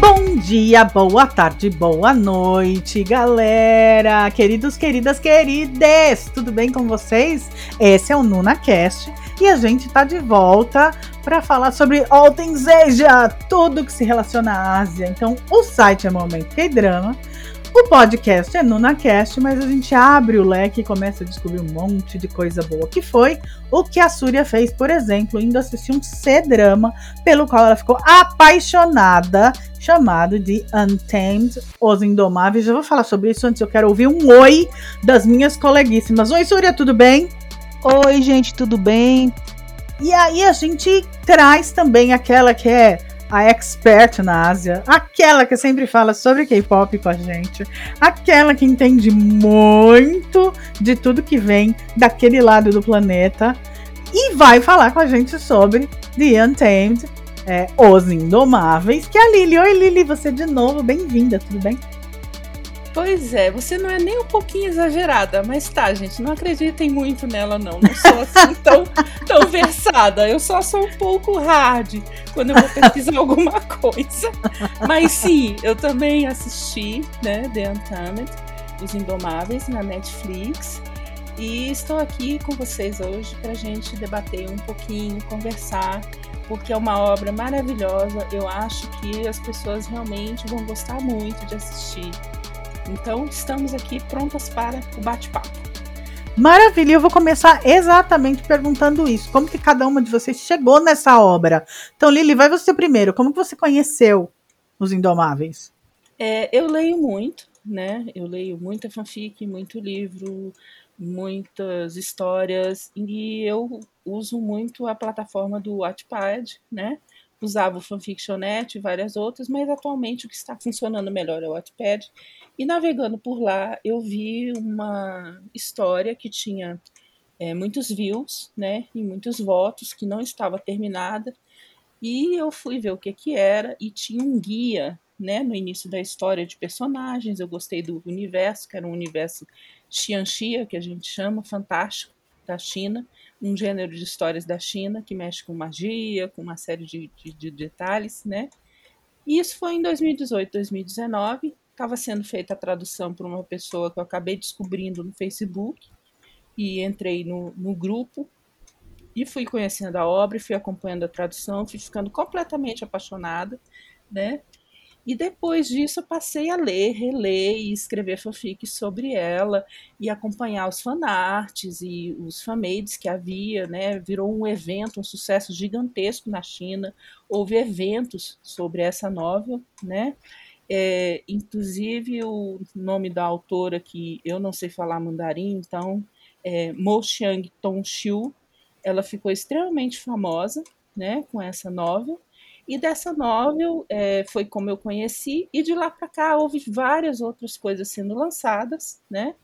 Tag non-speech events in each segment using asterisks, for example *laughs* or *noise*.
Bom dia, boa tarde, boa noite, galera! Queridos, queridas, querides! Tudo bem com vocês? Esse é o NunaCast e a gente tá de volta para falar sobre All Things Asia, tudo que se relaciona à Ásia. Então, o site é Momento K-Drama, o podcast é NunaCast, mas a gente abre o leque e começa a descobrir um monte de coisa boa, que foi o que a Súria fez, por exemplo, indo assistir um C-drama pelo qual ela ficou apaixonada, chamado de Untamed, Os Indomáveis. Já vou falar sobre isso antes, eu quero ouvir um oi das minhas coleguíssimas. Oi, Súria, tudo bem? Oi, gente, tudo bem? E aí a gente traz também aquela que é a expert na Ásia, aquela que sempre fala sobre K-pop com a gente, aquela que entende muito de tudo que vem daquele lado do planeta e vai falar com a gente sobre The Untamed, é, Os Indomáveis, que é a Lili. Oi, Lili, você de novo, bem-vinda, tudo bem? Pois é, você não é nem um pouquinho exagerada, mas tá, gente, não acreditem muito nela, não. Não sou assim *laughs* tão, tão versada. Eu só sou um pouco hard quando eu vou pesquisar alguma coisa. Mas sim, eu também assisti, né, The Untamed, Os Indomáveis, na Netflix. E estou aqui com vocês hoje para a gente debater um pouquinho, conversar, porque é uma obra maravilhosa. Eu acho que as pessoas realmente vão gostar muito de assistir. Então, estamos aqui prontas para o bate-papo. Maravilha, eu vou começar exatamente perguntando isso. Como que cada uma de vocês chegou nessa obra? Então, Lili, vai você primeiro. Como que você conheceu Os Indomáveis? É, eu leio muito, né? Eu leio muita fanfic, muito livro, muitas histórias e eu uso muito a plataforma do Wattpad, né? Usava o Fanfictionet e várias outras, mas atualmente o que está funcionando melhor é o Wattpad. E navegando por lá, eu vi uma história que tinha é, muitos views, né? E muitos votos, que não estava terminada. E eu fui ver o que que era e tinha um guia, né, no início da história de personagens. Eu gostei do universo, que era um universo Xianxia, que a gente chama, fantástico, da China, um gênero de histórias da China que mexe com magia, com uma série de, de, de detalhes, né? E isso foi em 2018, 2019. Estava sendo feita a tradução por uma pessoa que eu acabei descobrindo no Facebook e entrei no, no grupo e fui conhecendo a obra, fui acompanhando a tradução, fui ficando completamente apaixonada, né? E depois disso eu passei a ler, reler e escrever fanfics sobre ela e acompanhar os fanarts e os fanmades que havia, né? Virou um evento, um sucesso gigantesco na China. Houve eventos sobre essa novel, né? É, inclusive o nome da autora que eu não sei falar mandarim, então é Mo Xiang Tongxiu. Ela ficou extremamente famosa, né, com essa novel. E dessa novel é, foi como eu conheci, e de lá para cá houve várias outras coisas sendo lançadas, né?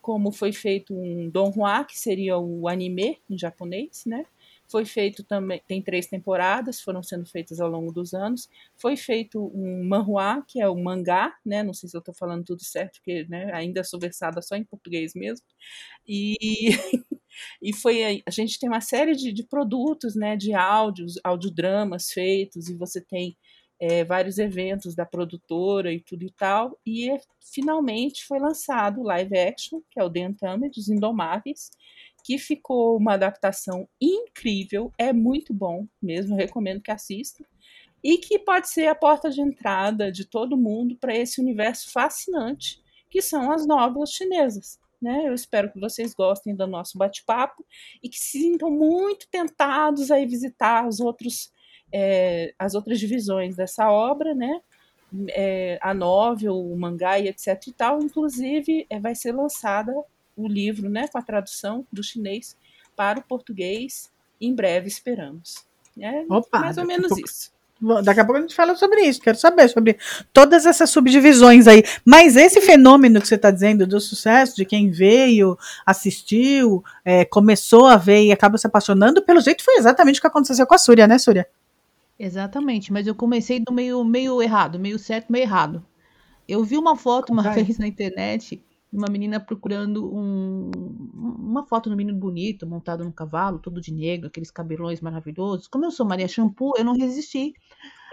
Como foi feito um Donghua, que seria o anime em japonês, né? Foi feito também, tem três temporadas, foram sendo feitas ao longo dos anos. Foi feito um manhua, que é o mangá, né? Não sei se eu estou falando tudo certo, porque né, ainda sou versada só em português mesmo. E *laughs* E foi a gente tem uma série de, de produtos, né, de áudios, audiodramas feitos, e você tem é, vários eventos da produtora e tudo e tal. E finalmente foi lançado o live action, que é o The Untamed, Os Indomáveis, que ficou uma adaptação incrível, é muito bom mesmo, recomendo que assista. E que pode ser a porta de entrada de todo mundo para esse universo fascinante que são as novelas chinesas. Né? Eu espero que vocês gostem do nosso bate-papo e que se sintam muito tentados a visitar os outros, é, as outras divisões dessa obra, né? É, a novel, o mangá e etc e tal. Inclusive, é, vai ser lançada o livro, né, com a tradução do chinês para o português em breve, esperamos. É Opa, mais ou menos pouco. isso. Daqui a pouco a gente fala sobre isso. Quero saber sobre todas essas subdivisões aí. Mas esse fenômeno que você está dizendo do sucesso, de quem veio, assistiu, é, começou a ver e acaba se apaixonando, pelo jeito foi exatamente o que aconteceu com a Súria, né, Súria? Exatamente, mas eu comecei do meio, meio errado, meio certo, meio errado. Eu vi uma foto uma vez na internet uma menina procurando um, uma foto um menino bonito, montado num cavalo, todo de negro, aqueles cabelões maravilhosos. Como eu sou Maria Shampoo, eu não resisti.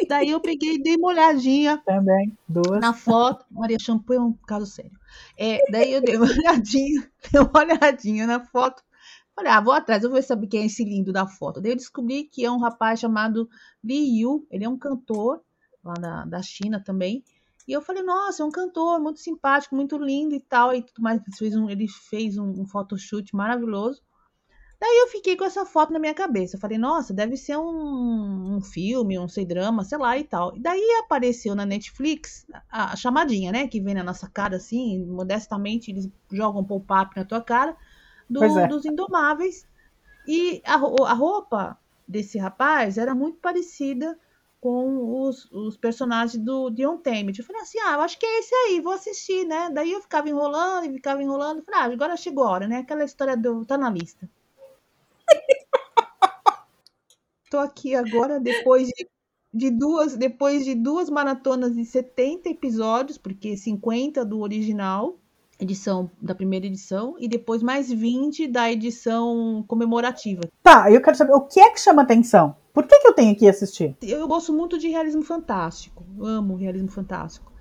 Daí eu peguei e dei uma olhadinha Também, duas. na foto. Maria Shampoo é um caso sério. É, daí eu dei uma *laughs* olhadinha, dei uma olhadinha na foto. Falei, ah, vou atrás, eu vou saber quem é esse lindo da foto. Daí eu descobri que é um rapaz chamado Li Yu, ele é um cantor lá da, da China também. E eu falei, nossa, é um cantor muito simpático, muito lindo e tal. E tudo mais. Ele fez um, ele fez um, um photoshoot maravilhoso. Daí eu fiquei com essa foto na minha cabeça. Eu falei, nossa, deve ser um, um filme, um sei drama, sei lá e tal. E daí apareceu na Netflix a, a chamadinha, né? Que vem na nossa cara assim, modestamente, eles jogam pop-up na tua cara, do, é. dos Indomáveis. E a, a roupa desse rapaz era muito parecida com os, os personagens do Dion Temet. Eu falei assim, ah, eu acho que é esse aí, vou assistir, né? Daí eu ficava enrolando e ficava enrolando. Falei, ah, agora chegou a hora, né? Aquela história do tá na lista. *laughs* Tô aqui agora depois de, de duas depois de duas maratonas de 70 episódios, porque 50 do original, edição da primeira edição, e depois mais 20 da edição comemorativa. Tá, eu quero saber o que é que chama atenção? Por que, que eu tenho que ir assistir? Eu gosto muito de realismo fantástico. Amo realismo fantástico.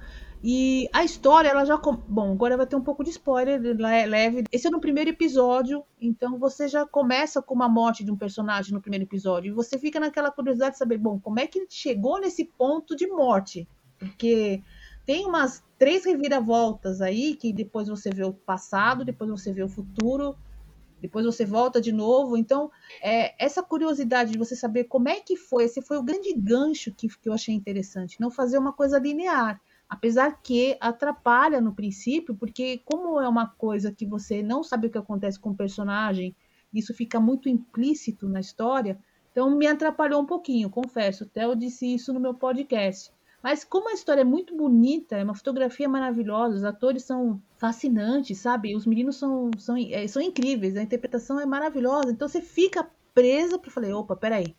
E a história, ela já. com- Bom, agora vai ter um pouco de spoiler le- leve. Esse é no primeiro episódio, então você já começa com uma morte de um personagem no primeiro episódio. E você fica naquela curiosidade de saber, bom, como é que ele chegou nesse ponto de morte? Porque tem umas três reviravoltas aí que depois você vê o passado, depois você vê o futuro, depois você volta de novo. Então, é, essa curiosidade de você saber como é que foi, esse foi o grande gancho que, que eu achei interessante. Não fazer uma coisa linear. Apesar que atrapalha no princípio, porque como é uma coisa que você não sabe o que acontece com o personagem, isso fica muito implícito na história, então me atrapalhou um pouquinho, confesso. Até eu disse isso no meu podcast. Mas como a história é muito bonita, é uma fotografia maravilhosa, os atores são fascinantes, sabe? Os meninos são, são, é, são incríveis, a interpretação é maravilhosa. Então você fica presa para falei, opa, peraí,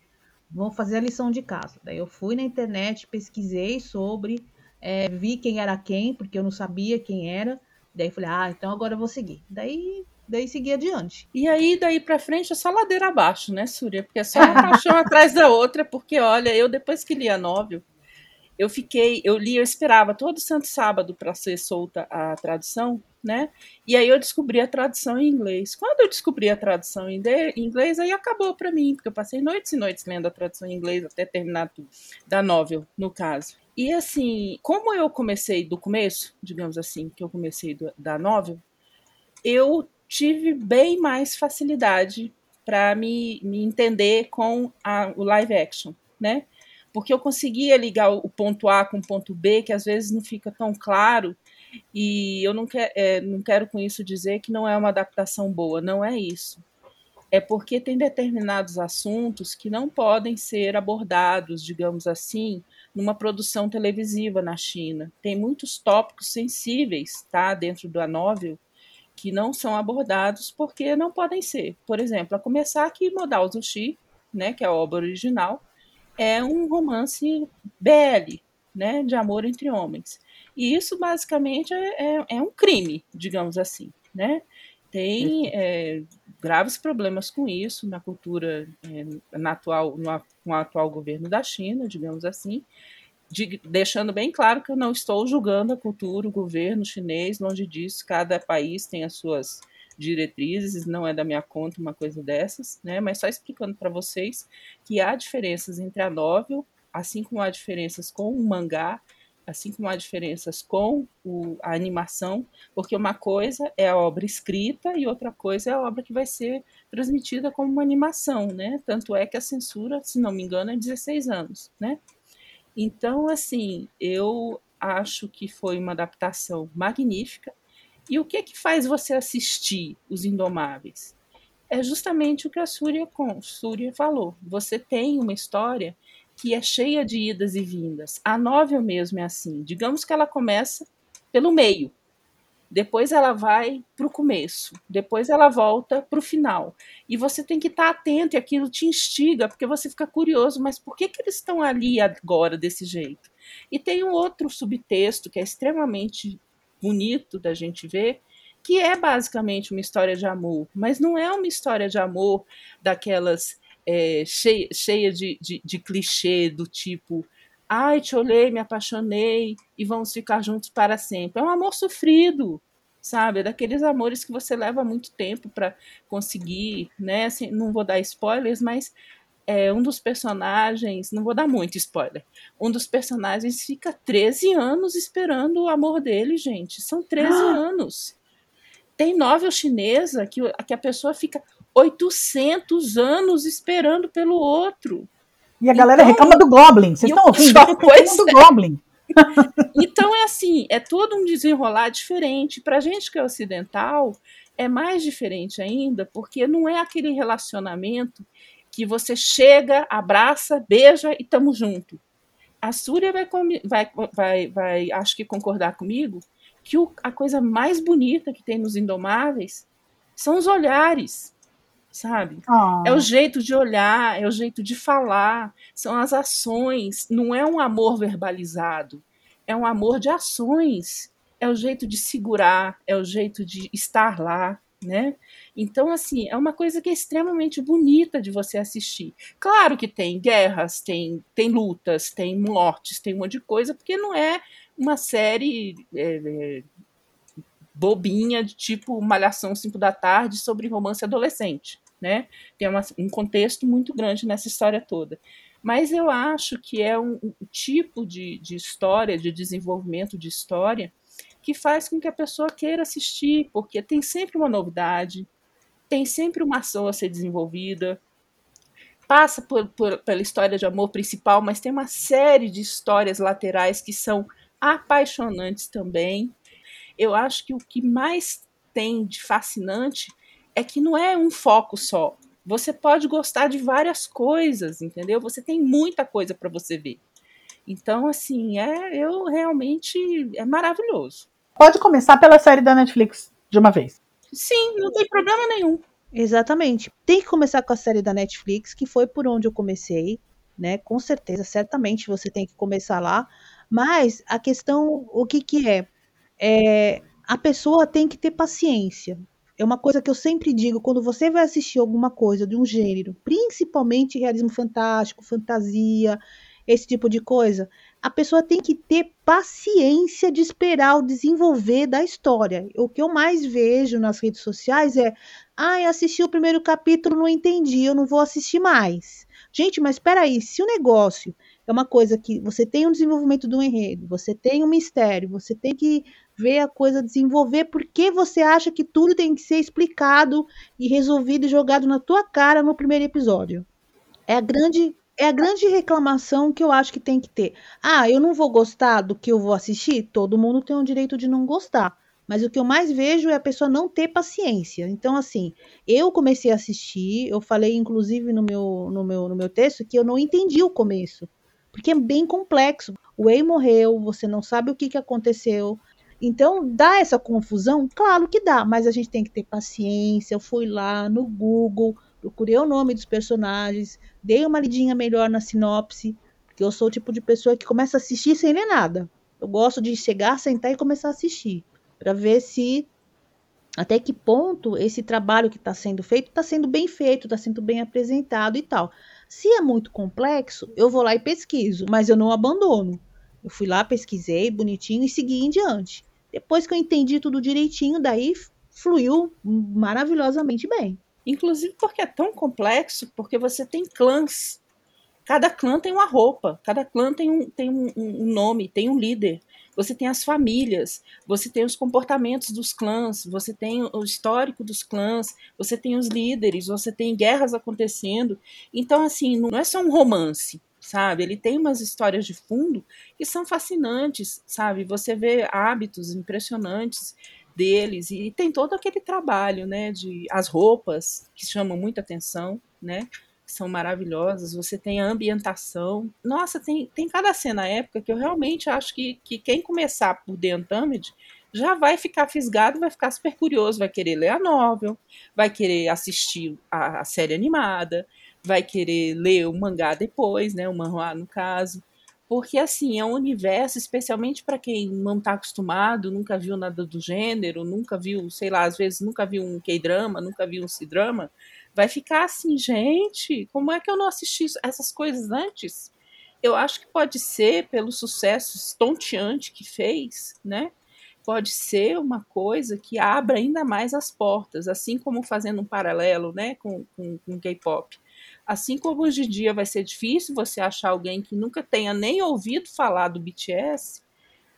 vamos fazer a lição de casa. Daí eu fui na internet, pesquisei sobre, é, vi quem era quem, porque eu não sabia quem era. Daí falei, ah, então agora eu vou seguir. Daí, daí segui adiante. E aí, daí pra frente, é só ladeira abaixo, né, Súria? Porque é só uma paixão *laughs* atrás da outra, porque, olha, eu depois que li a novel, eu fiquei, eu li, eu esperava todo santo sábado para ser solta a tradução, né? E aí eu descobri a tradução em inglês. Quando eu descobri a tradução em inglês, aí acabou para mim, porque eu passei noites e noites lendo a tradução em inglês até terminar tudo, da novel, no caso. E assim, como eu comecei do começo, digamos assim, que eu comecei do- da novel, eu tive bem mais facilidade para me, me entender com a- o live action, né? Porque eu conseguia ligar o, ponto A com o ponto B, que às vezes não fica tão claro, e eu não, quer, é, não quero com isso dizer que não é uma adaptação boa, não é isso. É porque tem determinados assuntos que não podem ser abordados, digamos assim, numa produção televisiva na China. Tem muitos tópicos sensíveis, tá, dentro da novel, que não são abordados porque não podem ser. Por exemplo, a começar que Modal Zushi, né, que é a obra original, é um romance BL, né, de amor entre homens. E isso basicamente é, é, é um crime, digamos assim, né? Tem é, graves problemas com isso na cultura, é, na atual, no, com o atual governo da China, digamos assim, de, deixando bem claro que eu não estou julgando a cultura, o governo chinês, longe disso, cada país tem as suas diretrizes, não é da minha conta uma coisa dessas, né? Mas só explicando para vocês que há diferenças entre a novel, assim como há diferenças com o mangá, assim como há diferenças com o, a animação, porque uma coisa é a obra escrita e outra coisa é a obra que vai ser transmitida como uma animação, né? Tanto é que a censura, se não me engano, é 16 anos, né? Então, assim, eu acho que foi uma adaptação magnífica. E o que é que faz você assistir Os Indomáveis? É justamente o que a Súria, Súria falou. Você tem uma história que é cheia de idas e vindas. A novel mesmo é assim. Digamos que ela começa pelo meio. depois ela vai para o começo, depois ela volta para o final. E você tem que estar tá atento e aquilo te instiga, porque você fica curioso, mas por que, que eles estão ali agora desse jeito? E tem um outro subtexto que é extremamente bonito da gente ver, que é basicamente uma história de amor, mas não é uma história de amor daquelas é, cheia, cheia de, de, de clichê do tipo ai, te olhei, me apaixonei e vamos ficar juntos para sempre. É um amor sofrido, sabe? É daqueles amores que você leva muito tempo para conseguir, né? Assim, não vou dar spoilers, mas é, um dos personagens, não vou dar muito spoiler, um dos personagens fica 13 anos esperando o amor dele, gente. São 13 ah. anos. Tem novel chinesa que, que a pessoa fica 800 anos esperando pelo outro. E a galera então, reclama do Goblin. Vocês estão ouvindo? Reclama do Goblin. *laughs* então é assim, é todo um desenrolar diferente. Pra gente que é ocidental, é mais diferente ainda, porque não é aquele relacionamento que você chega, abraça, beija e tamo junto. A Súria vai, vai, vai, vai acho que concordar comigo, que o, a coisa mais bonita que tem nos Indomáveis são os olhares sabe? Oh. É o jeito de olhar, é o jeito de falar, são as ações, não é um amor verbalizado, é um amor de ações, é o jeito de segurar, é o jeito de estar lá, né? Então, assim, é uma coisa que é extremamente bonita de você assistir. Claro que tem guerras, tem, tem lutas, tem mortes, tem um monte de coisa, porque não é uma série é, é, bobinha de tipo Malhação 5 da tarde sobre romance adolescente, né? Tem uma, um contexto muito grande nessa história toda. Mas eu acho que é um, um tipo de, de história, de desenvolvimento de história, que faz com que a pessoa queira assistir, porque tem sempre uma novidade, tem sempre uma ação a ser desenvolvida, passa por, por, pela história de amor principal, mas tem uma série de histórias laterais que são apaixonantes também, eu acho que o que mais tem de fascinante é que não é um foco só. Você pode gostar de várias coisas, entendeu? Você tem muita coisa para você ver. Então, assim, é eu realmente é maravilhoso. Pode começar pela série da Netflix de uma vez. Sim, não tem problema nenhum. Exatamente. Tem que começar com a série da Netflix, que foi por onde eu comecei, né? Com certeza, certamente você tem que começar lá. Mas a questão, o que que é? é, a pessoa tem que ter paciência. É uma coisa que eu sempre digo, quando você vai assistir alguma coisa de um gênero, principalmente realismo fantástico, fantasia, esse tipo de coisa, a pessoa tem que ter paciência de esperar o desenvolver da história. O que eu mais vejo nas redes sociais é: ah, eu assisti o primeiro capítulo, não entendi, eu não vou assistir mais. Gente, mas espera aí, se o negócio é uma coisa que você tem um desenvolvimento do enredo, você tem um mistério, você tem que ver a coisa desenvolver, porque você acha que tudo tem que ser explicado e resolvido e jogado na tua cara no primeiro episódio. É a grande é a grande reclamação que eu acho que tem que ter. Ah, eu não vou gostar do que eu vou assistir? Todo mundo tem o direito de não gostar. Mas o que eu mais vejo é a pessoa não ter paciência. Então, assim, eu comecei a assistir, eu falei, inclusive, no meu, no meu, no meu texto, que eu não entendi o começo. Porque é bem complexo. O Way morreu, você não sabe o que, que aconteceu. Então, dá essa confusão? Claro que dá, mas a gente tem que ter paciência. Eu fui lá no Google, procurei o nome dos personagens, dei uma lidinha melhor na sinopse, porque eu sou o tipo de pessoa que começa a assistir sem ler nada. Eu gosto de chegar, sentar e começar a assistir, para ver se até que ponto esse trabalho que está sendo feito está sendo bem feito, está sendo bem apresentado e tal. Se é muito complexo, eu vou lá e pesquiso, mas eu não abandono. Eu fui lá, pesquisei bonitinho e segui em diante. Depois que eu entendi tudo direitinho, daí fluiu maravilhosamente bem. Inclusive porque é tão complexo, porque você tem clãs. Cada clã tem uma roupa, cada clã tem um, tem um, um nome, tem um líder. Você tem as famílias, você tem os comportamentos dos clãs, você tem o histórico dos clãs, você tem os líderes, você tem guerras acontecendo. Então, assim, não é só um romance sabe? Ele tem umas histórias de fundo que são fascinantes, sabe? Você vê hábitos impressionantes deles e tem todo aquele trabalho, né, de as roupas que chamam muita atenção, né? São maravilhosas, você tem a ambientação. Nossa, tem, tem cada cena época que eu realmente acho que, que quem começar por The Untamed já vai ficar fisgado, vai ficar super curioso, vai querer ler a novel, vai querer assistir a, a série animada, vai querer ler o mangá depois, né, o manhwa no caso. Porque, assim, é um universo, especialmente para quem não está acostumado, nunca viu nada do gênero, nunca viu, sei lá, às vezes nunca viu um K-drama, nunca viu um C-drama, vai ficar assim, gente, como é que eu não assisti essas coisas antes? Eu acho que pode ser pelo sucesso estonteante que fez, né? Pode ser uma coisa que abra ainda mais as portas, assim como fazendo um paralelo, né, com, com, com K-pop Assim como hoje em dia vai ser difícil você achar alguém que nunca tenha nem ouvido falar do BTS,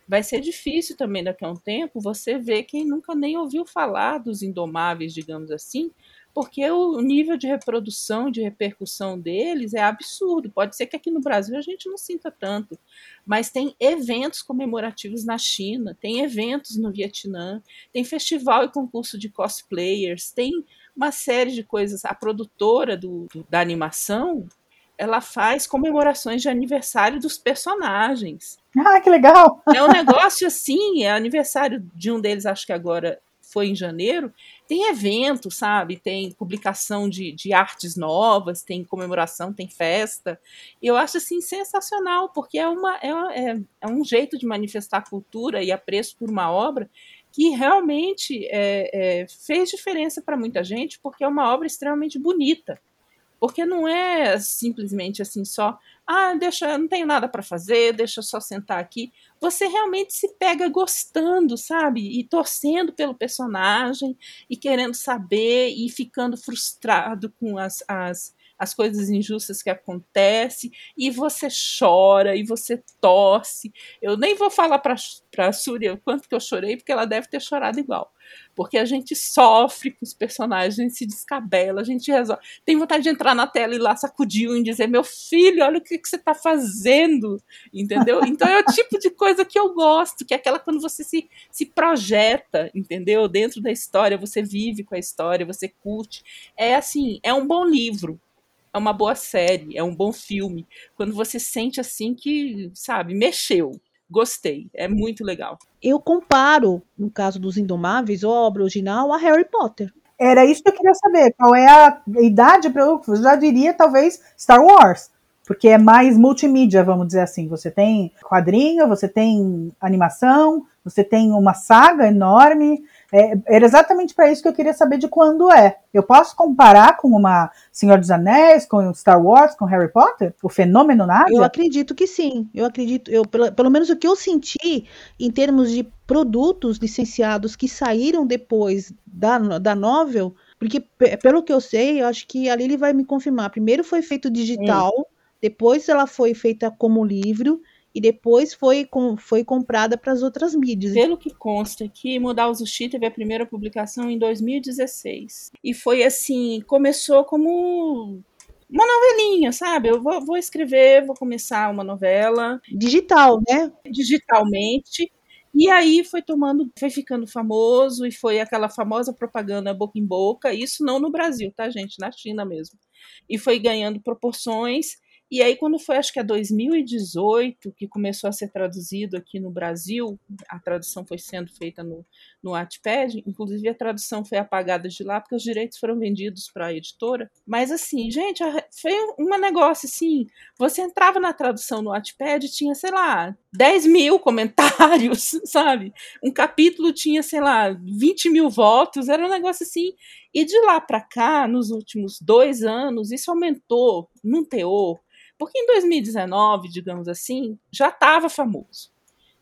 vai ser difícil também daqui a um tempo você ver quem nunca nem ouviu falar dos Indomáveis, digamos assim, porque o nível de reprodução, de repercussão deles é absurdo. Pode ser que aqui no Brasil a gente não sinta tanto, mas tem eventos comemorativos na China, tem eventos no Vietnã, tem festival e concurso de cosplayers, tem uma série de coisas. A produtora do, do, da animação ela faz comemorações de aniversário dos personagens. Ah, que legal! É um negócio assim, é aniversário de um deles, acho que agora foi em janeiro, tem evento, sabe? Tem publicação de, de artes novas, tem comemoração, tem festa. Eu acho assim sensacional, porque é, uma, é, é, é um jeito de manifestar cultura e apreço por uma obra que realmente é, é, fez diferença para muita gente, porque é uma obra extremamente bonita. Porque não é simplesmente assim só, ah, deixa, não tenho nada para fazer, deixa eu só sentar aqui. Você realmente se pega gostando, sabe? E torcendo pelo personagem, e querendo saber, e ficando frustrado com as, as as coisas injustas que acontecem, e você chora, e você torce. Eu nem vou falar para a Súria o quanto que eu chorei, porque ela deve ter chorado igual. Porque a gente sofre com os personagens, a gente se descabela, a gente resolve. Tem vontade de entrar na tela e lá sacudir um e dizer: Meu filho, olha o que, que você está fazendo. Entendeu? *laughs* Então é o tipo de coisa que eu gosto, que é aquela quando você se, se projeta, entendeu? Dentro da história, você vive com a história, você curte. É assim, é um bom livro é uma boa série, é um bom filme. Quando você sente assim que, sabe, mexeu. Gostei, é muito legal. Eu comparo, no caso dos Indomáveis, a obra original a Harry Potter. Era isso que eu queria saber. Qual é a idade para eu já diria talvez Star Wars, porque é mais multimídia, vamos dizer assim. Você tem quadrinho, você tem animação, você tem uma saga enorme, é, era exatamente para isso que eu queria saber de quando é. Eu posso comparar com uma Senhor dos Anéis, com Star Wars, com Harry Potter? O fenômeno Nádia? Eu acredito que sim. Eu acredito, eu, pelo, pelo menos o que eu senti em termos de produtos licenciados que saíram depois da, da novel, porque pelo que eu sei, eu acho que a Lili vai me confirmar. Primeiro foi feito digital, hum. depois ela foi feita como livro e depois foi, com, foi comprada para as outras mídias. Pelo que consta aqui, Modal Zushi teve a primeira publicação em 2016. E foi assim, começou como uma novelinha, sabe? Eu vou, vou escrever, vou começar uma novela. Digital, né? Digitalmente. E aí foi tomando, foi ficando famoso e foi aquela famosa propaganda boca em boca. Isso não no Brasil, tá, gente? Na China mesmo. E foi ganhando proporções e aí, quando foi, acho que é 2018, que começou a ser traduzido aqui no Brasil, a tradução foi sendo feita no, no Wattpad, inclusive a tradução foi apagada de lá, porque os direitos foram vendidos para a editora. Mas, assim, gente, foi um negócio assim: você entrava na tradução no Wattpad tinha, sei lá, 10 mil comentários, *laughs* sabe? Um capítulo tinha, sei lá, 20 mil votos, era um negócio assim. E de lá para cá, nos últimos dois anos, isso aumentou num teor porque em 2019, digamos assim, já estava famoso.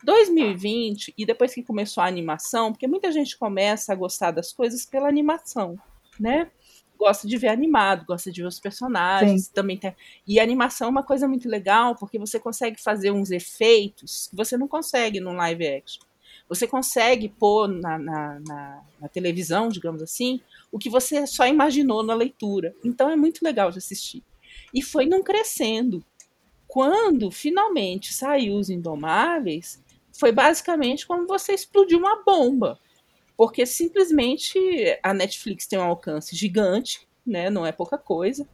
2020, e depois que começou a animação, porque muita gente começa a gostar das coisas pela animação, né? Gosta de ver animado, gosta de ver os personagens, Sim. também tem. E a animação é uma coisa muito legal, porque você consegue fazer uns efeitos que você não consegue no live action. Você consegue pôr na, na, na, na televisão, digamos assim, o que você só imaginou na leitura. Então é muito legal de assistir. E foi não crescendo. Quando finalmente saiu Os Indomáveis, foi basicamente como você explodiu uma bomba. Porque simplesmente a Netflix tem um alcance gigante, né? Não é pouca coisa.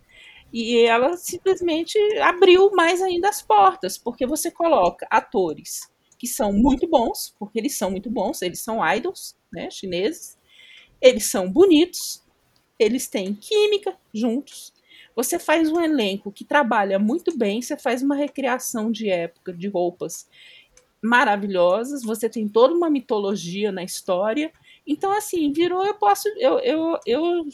E ela simplesmente abriu mais ainda as portas, porque você coloca atores que são muito bons, porque eles são muito bons, eles são idols, né, chineses. Eles são bonitos, eles têm química juntos. Você faz um elenco que trabalha muito bem, você faz uma recriação de época, de roupas maravilhosas, você tem toda uma mitologia na história. Então, assim, virou, eu posso, eu, eu, eu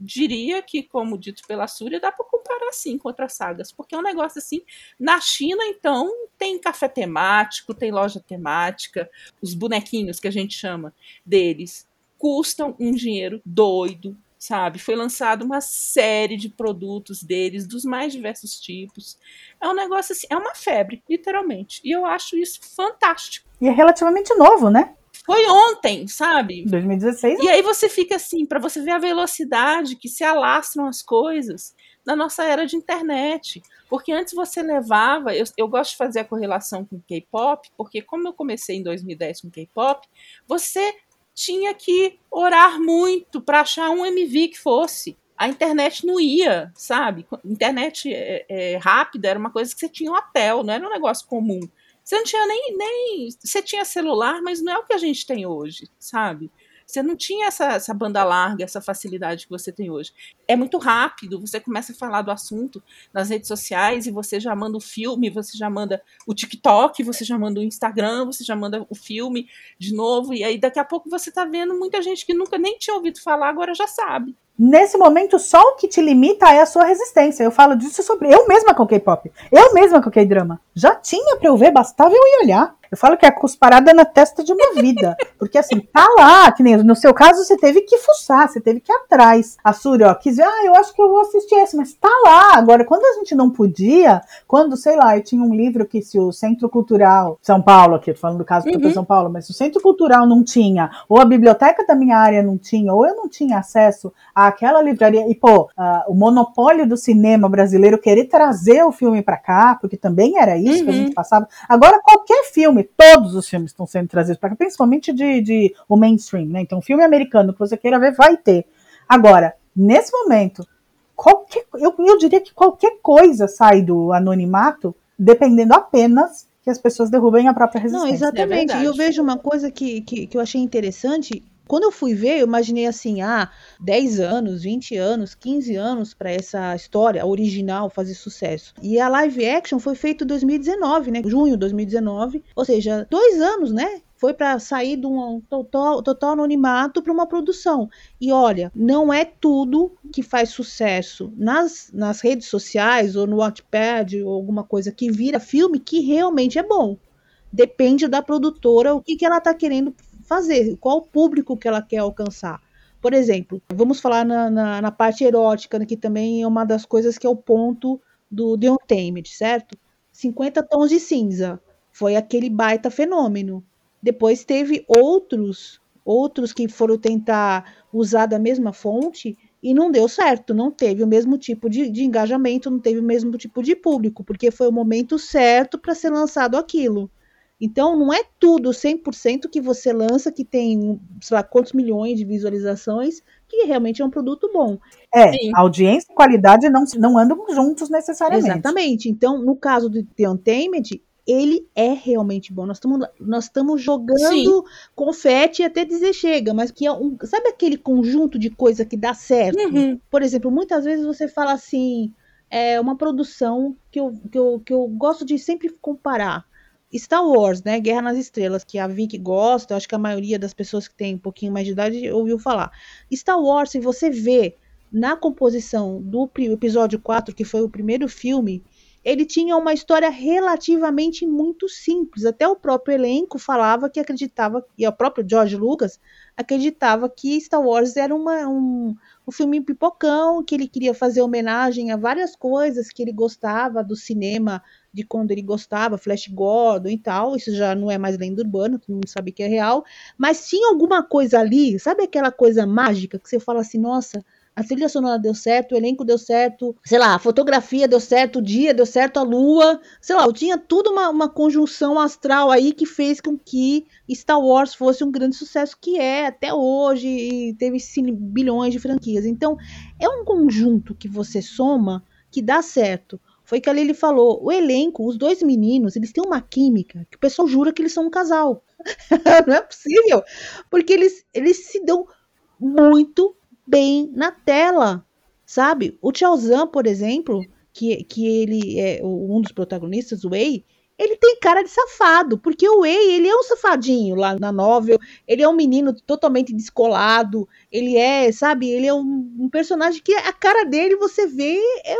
diria que, como dito pela Súria, dá para comparar sim com outras sagas, porque é um negócio assim. Na China, então, tem café temático, tem loja temática, os bonequinhos que a gente chama deles custam um dinheiro doido, sabe? Foi lançado uma série de produtos deles, dos mais diversos tipos. É um negócio assim, é uma febre, literalmente. E eu acho isso fantástico. E é relativamente novo, né? Foi ontem, sabe? 2016. E aí você fica assim, para você ver a velocidade que se alastram as coisas na nossa era de internet. Porque antes você levava, eu, eu gosto de fazer a correlação com K-pop, porque como eu comecei em 2010 com K-pop, você tinha que orar muito para achar um MV que fosse. A internet não ia, sabe? Internet é, é, rápida era uma coisa que você tinha um hotel, não era um negócio comum. Você não tinha nem, nem. Você tinha celular, mas não é o que a gente tem hoje, sabe? Você não tinha essa, essa banda larga, essa facilidade que você tem hoje. É muito rápido, você começa a falar do assunto nas redes sociais e você já manda o filme, você já manda o TikTok, você já manda o Instagram, você já manda o filme de novo, e aí daqui a pouco você tá vendo muita gente que nunca nem tinha ouvido falar, agora já sabe. Nesse momento, só o que te limita é a sua resistência. Eu falo disso sobre eu mesma com K-pop. Eu mesma com K-drama. Já tinha pra eu ver, bastava eu ir olhar. Eu falo que é cusparada na testa de uma vida. Porque assim, tá lá, que nem no seu caso você teve que fuçar, você teve que ir atrás. A Suri, ó, quis ver, ah, eu acho que eu vou assistir esse, mas tá lá. Agora, quando a gente não podia, quando, sei lá, eu tinha um livro que se o Centro Cultural São Paulo, aqui, tô falando do caso uhum. São Paulo, mas se o Centro Cultural não tinha, ou a biblioteca da minha área não tinha, ou eu não tinha acesso àquela livraria, e pô, uh, o monopólio do cinema brasileiro querer trazer o filme para cá, porque também era isso uhum. que a gente uhum. passava. Agora, qualquer filme, todos os filmes estão sendo trazidos para cá, principalmente de, de o mainstream, né? Então, filme americano que você queira ver, vai ter. Agora, nesse momento, qualquer, eu, eu diria que qualquer coisa sai do anonimato, dependendo apenas que as pessoas derrubem a própria resistência. Não, exatamente. É e eu vejo uma coisa que, que, que eu achei interessante quando eu fui ver, eu imaginei assim, ah, 10 anos, 20 anos, 15 anos para essa história original fazer sucesso. E a live action foi feita em 2019, né? Junho de 2019. Ou seja, dois anos, né? foi para sair de um total, total anonimato para uma produção. E olha, não é tudo que faz sucesso nas, nas redes sociais ou no Wattpad ou alguma coisa que vira filme que realmente é bom. Depende da produtora, o que, que ela está querendo fazer, qual o público que ela quer alcançar. Por exemplo, vamos falar na, na, na parte erótica, né, que também é uma das coisas que é o ponto do The Untamed, certo? 50 tons de cinza foi aquele baita fenômeno. Depois teve outros, outros que foram tentar usar da mesma fonte e não deu certo, não teve o mesmo tipo de, de engajamento, não teve o mesmo tipo de público, porque foi o momento certo para ser lançado aquilo. Então, não é tudo 100% que você lança que tem, sei lá, quantos milhões de visualizações, que realmente é um produto bom. É, Sim. audiência e qualidade não, não andam juntos necessariamente. Exatamente. Então, no caso do The Untamed, ele é realmente bom. Nós estamos nós estamos jogando Sim. confete até dizer chega, mas que é um, sabe aquele conjunto de coisa que dá certo? Uhum. Por exemplo, muitas vezes você fala assim, é uma produção que eu, que eu, que eu gosto de sempre comparar. Star Wars, né? Guerra nas Estrelas, que a Vicky gosta, acho que a maioria das pessoas que tem um pouquinho mais de idade ouviu falar. Star Wars, se você vê na composição do episódio 4, que foi o primeiro filme, ele tinha uma história relativamente muito simples. Até o próprio elenco falava que acreditava, e o próprio George Lucas acreditava que Star Wars era uma, um, um filme pipocão, que ele queria fazer homenagem a várias coisas que ele gostava do cinema de quando ele gostava, Flash Gordon e tal, isso já não é mais lenda urbana, todo mundo sabe que é real, mas tinha alguma coisa ali, sabe aquela coisa mágica que você fala assim, nossa, a trilha sonora deu certo, o elenco deu certo, sei lá, a fotografia deu certo, o dia deu certo, a lua, sei lá, eu tinha tudo uma, uma conjunção astral aí que fez com que Star Wars fosse um grande sucesso que é até hoje e teve bilhões de franquias. Então, é um conjunto que você soma que dá certo. foi que a Lili falou. O elenco, os dois meninos, eles têm uma química que o pessoal jura que eles são um casal. *laughs* Não é possível. Porque eles, eles se dão muito bem na tela, sabe? O Zhan, por exemplo, que, que ele é um dos protagonistas, o Wei, ele tem cara de safado, porque o Wei, ele é um safadinho lá na novel, ele é um menino totalmente descolado, ele é, sabe, ele é um, um personagem que a cara dele, você vê, é,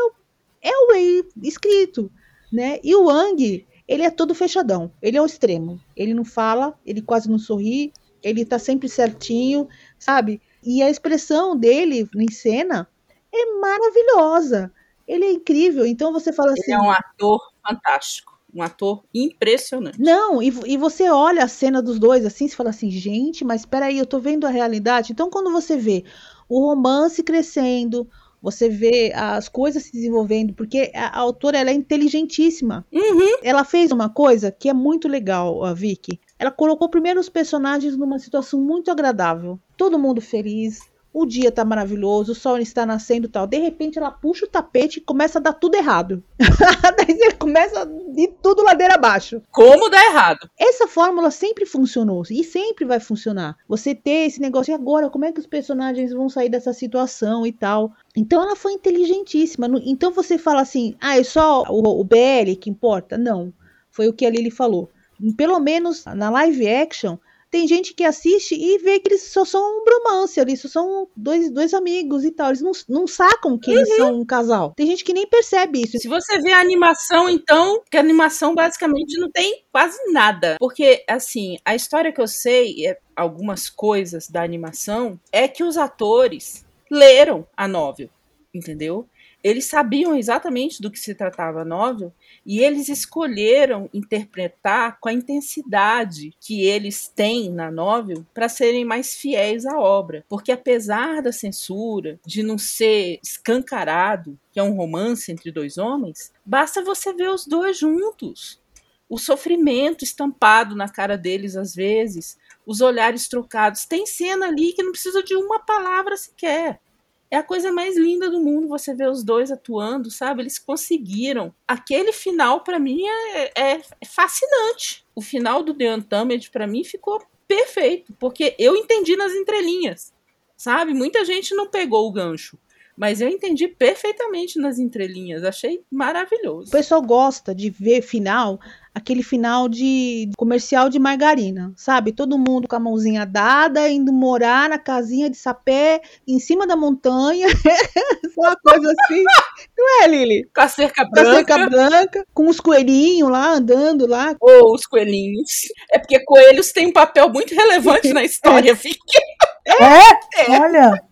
é o Wei escrito, né? E o Wang, ele é todo fechadão, ele é o extremo, ele não fala, ele quase não sorri, ele tá sempre certinho, sabe? E a expressão dele em cena é maravilhosa, ele é incrível, então você fala ele assim... Ele é um ator fantástico um ator impressionante. Não, e, e você olha a cena dos dois assim, você fala assim, gente, mas espera aí, eu tô vendo a realidade. Então, quando você vê o romance crescendo, você vê as coisas se desenvolvendo, porque a, a autora ela é inteligentíssima. Uhum. Ela fez uma coisa que é muito legal, a Vicky. Ela colocou primeiro os personagens numa situação muito agradável. Todo mundo feliz, o dia tá maravilhoso, o sol está nascendo e tal. De repente ela puxa o tapete e começa a dar tudo errado. *laughs* Daí você começa de tudo ladeira abaixo. Como dá errado? Essa fórmula sempre funcionou e sempre vai funcionar. Você ter esse negócio, e agora como é que os personagens vão sair dessa situação e tal. Então ela foi inteligentíssima. Então você fala assim, ah, é só o, o BL que importa? Não. Foi o que a Lili falou. Pelo menos na live action, tem gente que assiste e vê que eles só são um bromance ali, só são dois, dois amigos e tal. Eles não, não sacam que uhum. eles são um casal. Tem gente que nem percebe isso. Se você vê a animação, então, que a animação basicamente não tem quase nada. Porque, assim, a história que eu sei, é, algumas coisas da animação, é que os atores leram a novel, entendeu? Eles sabiam exatamente do que se tratava a novel e eles escolheram interpretar com a intensidade que eles têm na novel para serem mais fiéis à obra. Porque apesar da censura, de não ser escancarado, que é um romance entre dois homens, basta você ver os dois juntos. O sofrimento estampado na cara deles às vezes, os olhares trocados. Tem cena ali que não precisa de uma palavra sequer é a coisa mais linda do mundo você ver os dois atuando, sabe? Eles conseguiram. Aquele final, para mim, é, é, é, fascinante. O final do The Untamed, para mim, ficou perfeito, porque eu entendi nas entrelinhas, sabe? Muita gente não pegou o gancho. Mas eu entendi perfeitamente nas entrelinhas, achei maravilhoso. O pessoal gosta de ver final, aquele final de comercial de margarina, sabe? Todo mundo com a mãozinha dada, indo morar na casinha de sapé, em cima da montanha, *laughs* uma coisa assim. Não é, Lili? Com a cerca branca. Com a cerca branca, com os coelhinhos lá, andando lá. Ou oh, os coelhinhos. É porque coelhos têm um papel muito relevante na história, *laughs* fique. É, é, olha.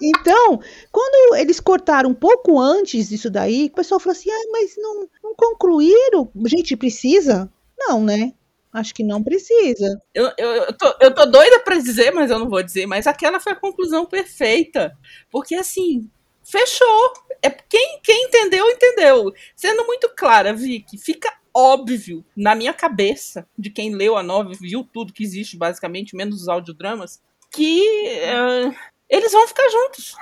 Então, quando eles cortaram um pouco antes disso daí, o pessoal falou assim: ah, mas não, não concluíram? Gente, precisa? Não, né? Acho que não precisa. Eu, eu, eu, tô, eu tô doida para dizer, mas eu não vou dizer. Mas aquela foi a conclusão perfeita. Porque, assim, fechou. É, quem, quem entendeu, entendeu. Sendo muito clara, Vicky, fica óbvio na minha cabeça, de quem leu a novela, viu tudo que existe, basicamente, menos os audiodramas, que uh, eles vão ficar juntos.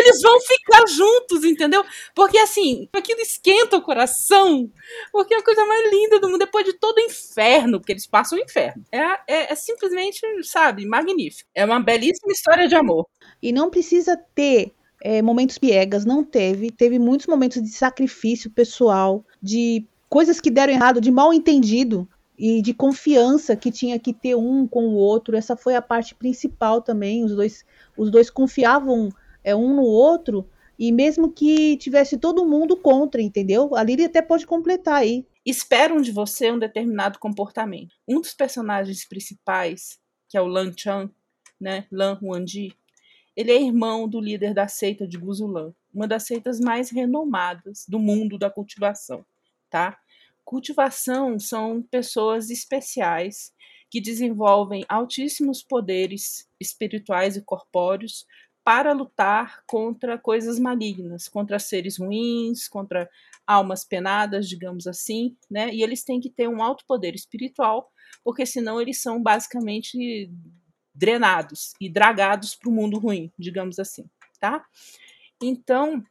Eles vão ficar juntos, entendeu? Porque assim, aquilo esquenta o coração. Porque é a coisa mais linda do mundo, depois de todo o inferno, porque eles passam o inferno. É, é, é simplesmente, sabe, magnífico. É uma belíssima história de amor. E não precisa ter é, momentos piegas, não teve. Teve muitos momentos de sacrifício pessoal, de coisas que deram errado, de mal entendido e de confiança que tinha que ter um com o outro. Essa foi a parte principal também. Os dois, os dois confiavam é, um no outro e mesmo que tivesse todo mundo contra, entendeu? A Lily até pode completar aí. Esperam de você um determinado comportamento. Um dos personagens principais, que é o Lan Chan, né, Lan Huanji, ele é irmão do líder da seita de Guzulan, uma das seitas mais renomadas do mundo da cultivação, tá? Cultivação são pessoas especiais que desenvolvem altíssimos poderes espirituais e corpóreos para lutar contra coisas malignas, contra seres ruins, contra almas penadas, digamos assim, né? E eles têm que ter um alto poder espiritual, porque senão eles são basicamente drenados e dragados para o mundo ruim, digamos assim, tá? Então,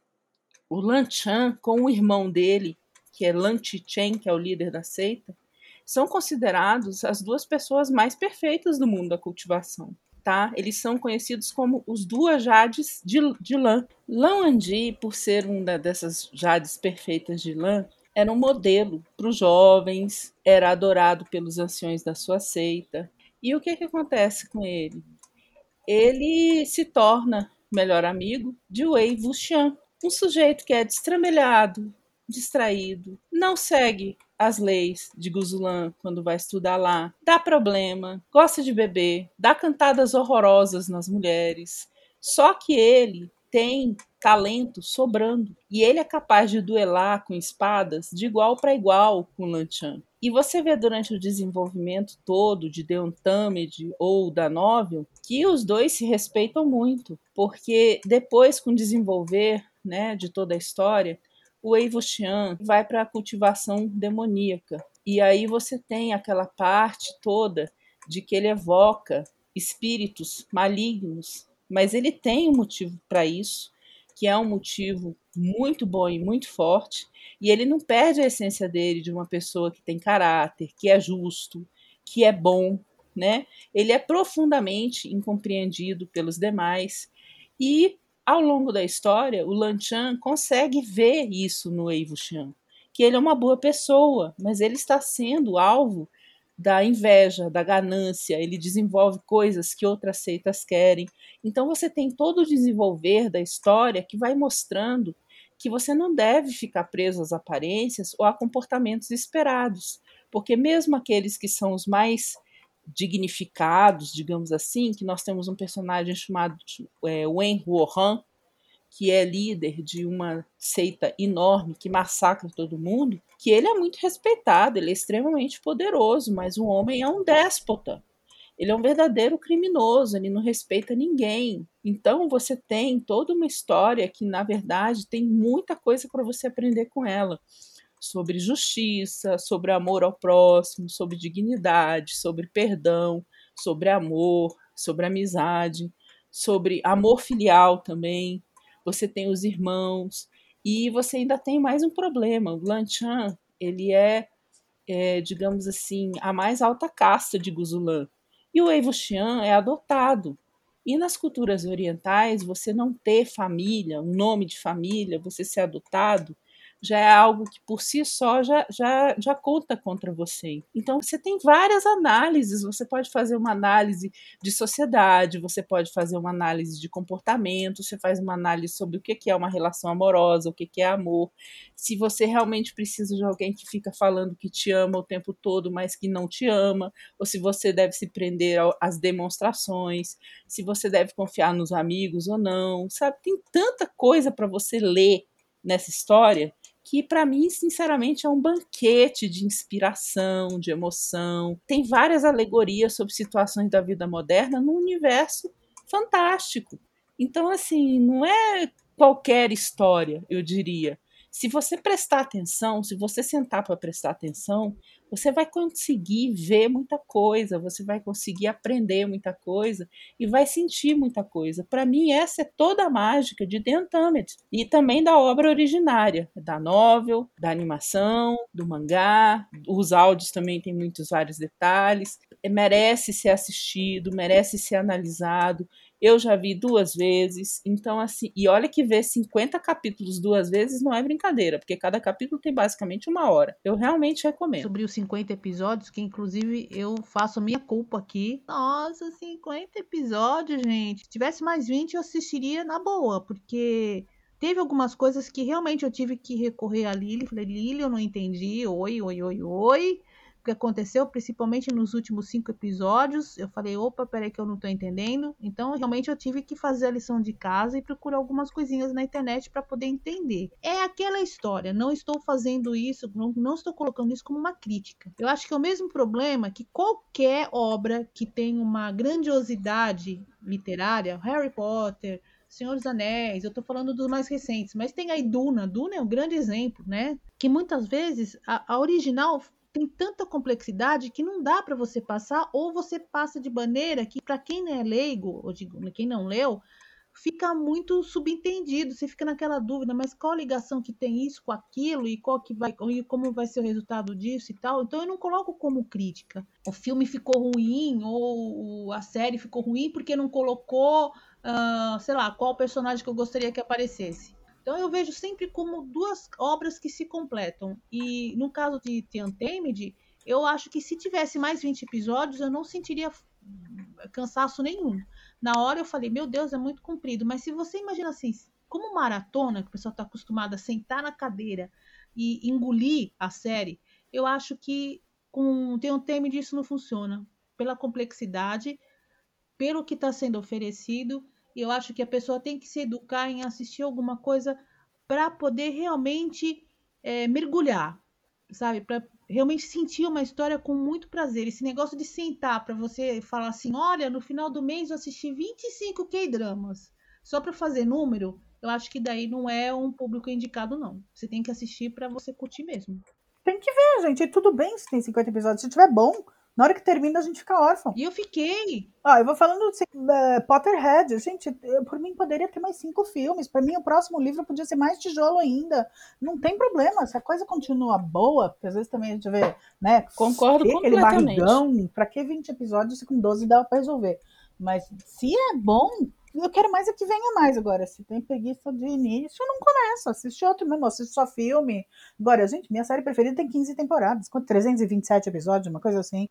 o Lan Chan com o irmão dele, que é Lan Chen, que é o líder da seita, são considerados as duas pessoas mais perfeitas do mundo da cultivação. Tá? Eles são conhecidos como os duas Jades de, de Lan. Lan Wangji, por ser uma dessas Jades perfeitas de Lan, era um modelo para os jovens, era adorado pelos anciões da sua seita. E o que, que acontece com ele? Ele se torna melhor amigo de Wei Wuxian, um sujeito que é destramelhado, distraído, não segue as leis de Guzulan quando vai estudar lá, dá problema, gosta de beber, dá cantadas horrorosas nas mulheres. Só que ele tem talento sobrando e ele é capaz de duelar com espadas de igual para igual com Lan Chan. E você vê durante o desenvolvimento todo de The Untamed ou da novel que os dois se respeitam muito, porque depois com o desenvolver, né, de toda a história, o Wei Wuxian vai para a cultivação demoníaca. E aí você tem aquela parte toda de que ele evoca espíritos malignos, mas ele tem um motivo para isso, que é um motivo muito bom e muito forte, e ele não perde a essência dele de uma pessoa que tem caráter, que é justo, que é bom, né? Ele é profundamente incompreendido pelos demais e ao longo da história, o Lan Chan consegue ver isso no Wuxian, que ele é uma boa pessoa, mas ele está sendo alvo da inveja, da ganância, ele desenvolve coisas que outras seitas querem. Então você tem todo o desenvolver da história que vai mostrando que você não deve ficar preso às aparências ou a comportamentos esperados, porque mesmo aqueles que são os mais dignificados, digamos assim, que nós temos um personagem chamado é, Wen Huohan, que é líder de uma seita enorme que massacra todo mundo, que ele é muito respeitado, ele é extremamente poderoso, mas o homem é um déspota. Ele é um verdadeiro criminoso, ele não respeita ninguém. Então você tem toda uma história que, na verdade, tem muita coisa para você aprender com ela sobre justiça, sobre amor ao próximo, sobre dignidade, sobre perdão, sobre amor, sobre amizade, sobre amor filial também. Você tem os irmãos e você ainda tem mais um problema. O Lanchan, ele é, é, digamos assim, a mais alta casta de Guzulan. E o Wuxian é adotado. E nas culturas orientais, você não ter família, um nome de família, você ser adotado, já é algo que por si só já, já, já conta contra você. Então você tem várias análises, você pode fazer uma análise de sociedade, você pode fazer uma análise de comportamento, você faz uma análise sobre o que é uma relação amorosa, o que é amor, se você realmente precisa de alguém que fica falando que te ama o tempo todo, mas que não te ama, ou se você deve se prender às demonstrações, se você deve confiar nos amigos ou não, sabe? Tem tanta coisa para você ler nessa história que para mim, sinceramente, é um banquete de inspiração, de emoção. Tem várias alegorias sobre situações da vida moderna num universo fantástico. Então, assim, não é qualquer história, eu diria. Se você prestar atenção, se você sentar para prestar atenção, você vai conseguir ver muita coisa, você vai conseguir aprender muita coisa e vai sentir muita coisa. Para mim, essa é toda a mágica de Untamed e também da obra originária, da novel, da animação, do mangá. Os áudios também têm muitos vários detalhes. Merece ser assistido, merece ser analisado. Eu já vi duas vezes, então assim, e olha que ver 50 capítulos duas vezes não é brincadeira, porque cada capítulo tem basicamente uma hora. Eu realmente recomendo. Sobre os 50 episódios, que inclusive eu faço minha culpa aqui. Nossa, 50 episódios, gente. Se tivesse mais 20, eu assistiria na boa, porque teve algumas coisas que realmente eu tive que recorrer a Lili. Falei, Lili, eu não entendi. Oi, oi, oi, oi que aconteceu, principalmente nos últimos cinco episódios. Eu falei, opa, peraí que eu não tô entendendo. Então, realmente, eu tive que fazer a lição de casa e procurar algumas coisinhas na internet para poder entender. É aquela história, não estou fazendo isso, não, não estou colocando isso como uma crítica. Eu acho que é o mesmo problema que qualquer obra que tem uma grandiosidade literária, Harry Potter, Senhor dos Anéis, eu tô falando dos mais recentes, mas tem aí Duna, Duna é um grande exemplo, né? Que muitas vezes a, a original tem tanta complexidade que não dá para você passar, ou você passa de maneira que, para quem não é leigo, ou de, quem não leu, fica muito subentendido, você fica naquela dúvida, mas qual ligação que tem isso com aquilo e qual que vai e como vai ser o resultado disso e tal. Então eu não coloco como crítica. O filme ficou ruim ou a série ficou ruim porque não colocou, uh, sei lá, qual personagem que eu gostaria que aparecesse. Então eu vejo sempre como duas obras que se completam. E no caso de The Untamed, eu acho que se tivesse mais 20 episódios, eu não sentiria cansaço nenhum. Na hora eu falei, meu Deus, é muito comprido. Mas se você imagina assim, como maratona, que o pessoal está acostumado a sentar na cadeira e engolir a série, eu acho que com tem um tema disso não funciona. Pela complexidade, pelo que está sendo oferecido, eu acho que a pessoa tem que se educar em assistir alguma coisa para poder realmente é, mergulhar, sabe? Para realmente sentir uma história com muito prazer. Esse negócio de sentar para você falar assim: olha, no final do mês eu assisti 25 K-dramas, só para fazer número, eu acho que daí não é um público indicado, não. Você tem que assistir para você curtir mesmo. Tem que ver, gente. E tudo bem se tem 50 episódios. Se tiver bom, na hora que termina, a gente fica órfão. E eu fiquei. Ah, eu vou falando de uh, Potterhead. Gente, eu, por mim poderia ter mais cinco filmes. Para mim, o próximo livro podia ser mais tijolo ainda. Não tem problema. Se a coisa continua boa, porque às vezes também a gente vê, né? Concordo aquele completamente. barrigão. Pra que 20 episódios se com 12 dá pra resolver? Mas se é bom, eu quero mais é que venha mais agora. Se tem preguiça de início, não começa. Assiste outro mesmo, assiste só filme. Agora, gente, minha série preferida tem 15 temporadas, com 327 episódios, uma coisa assim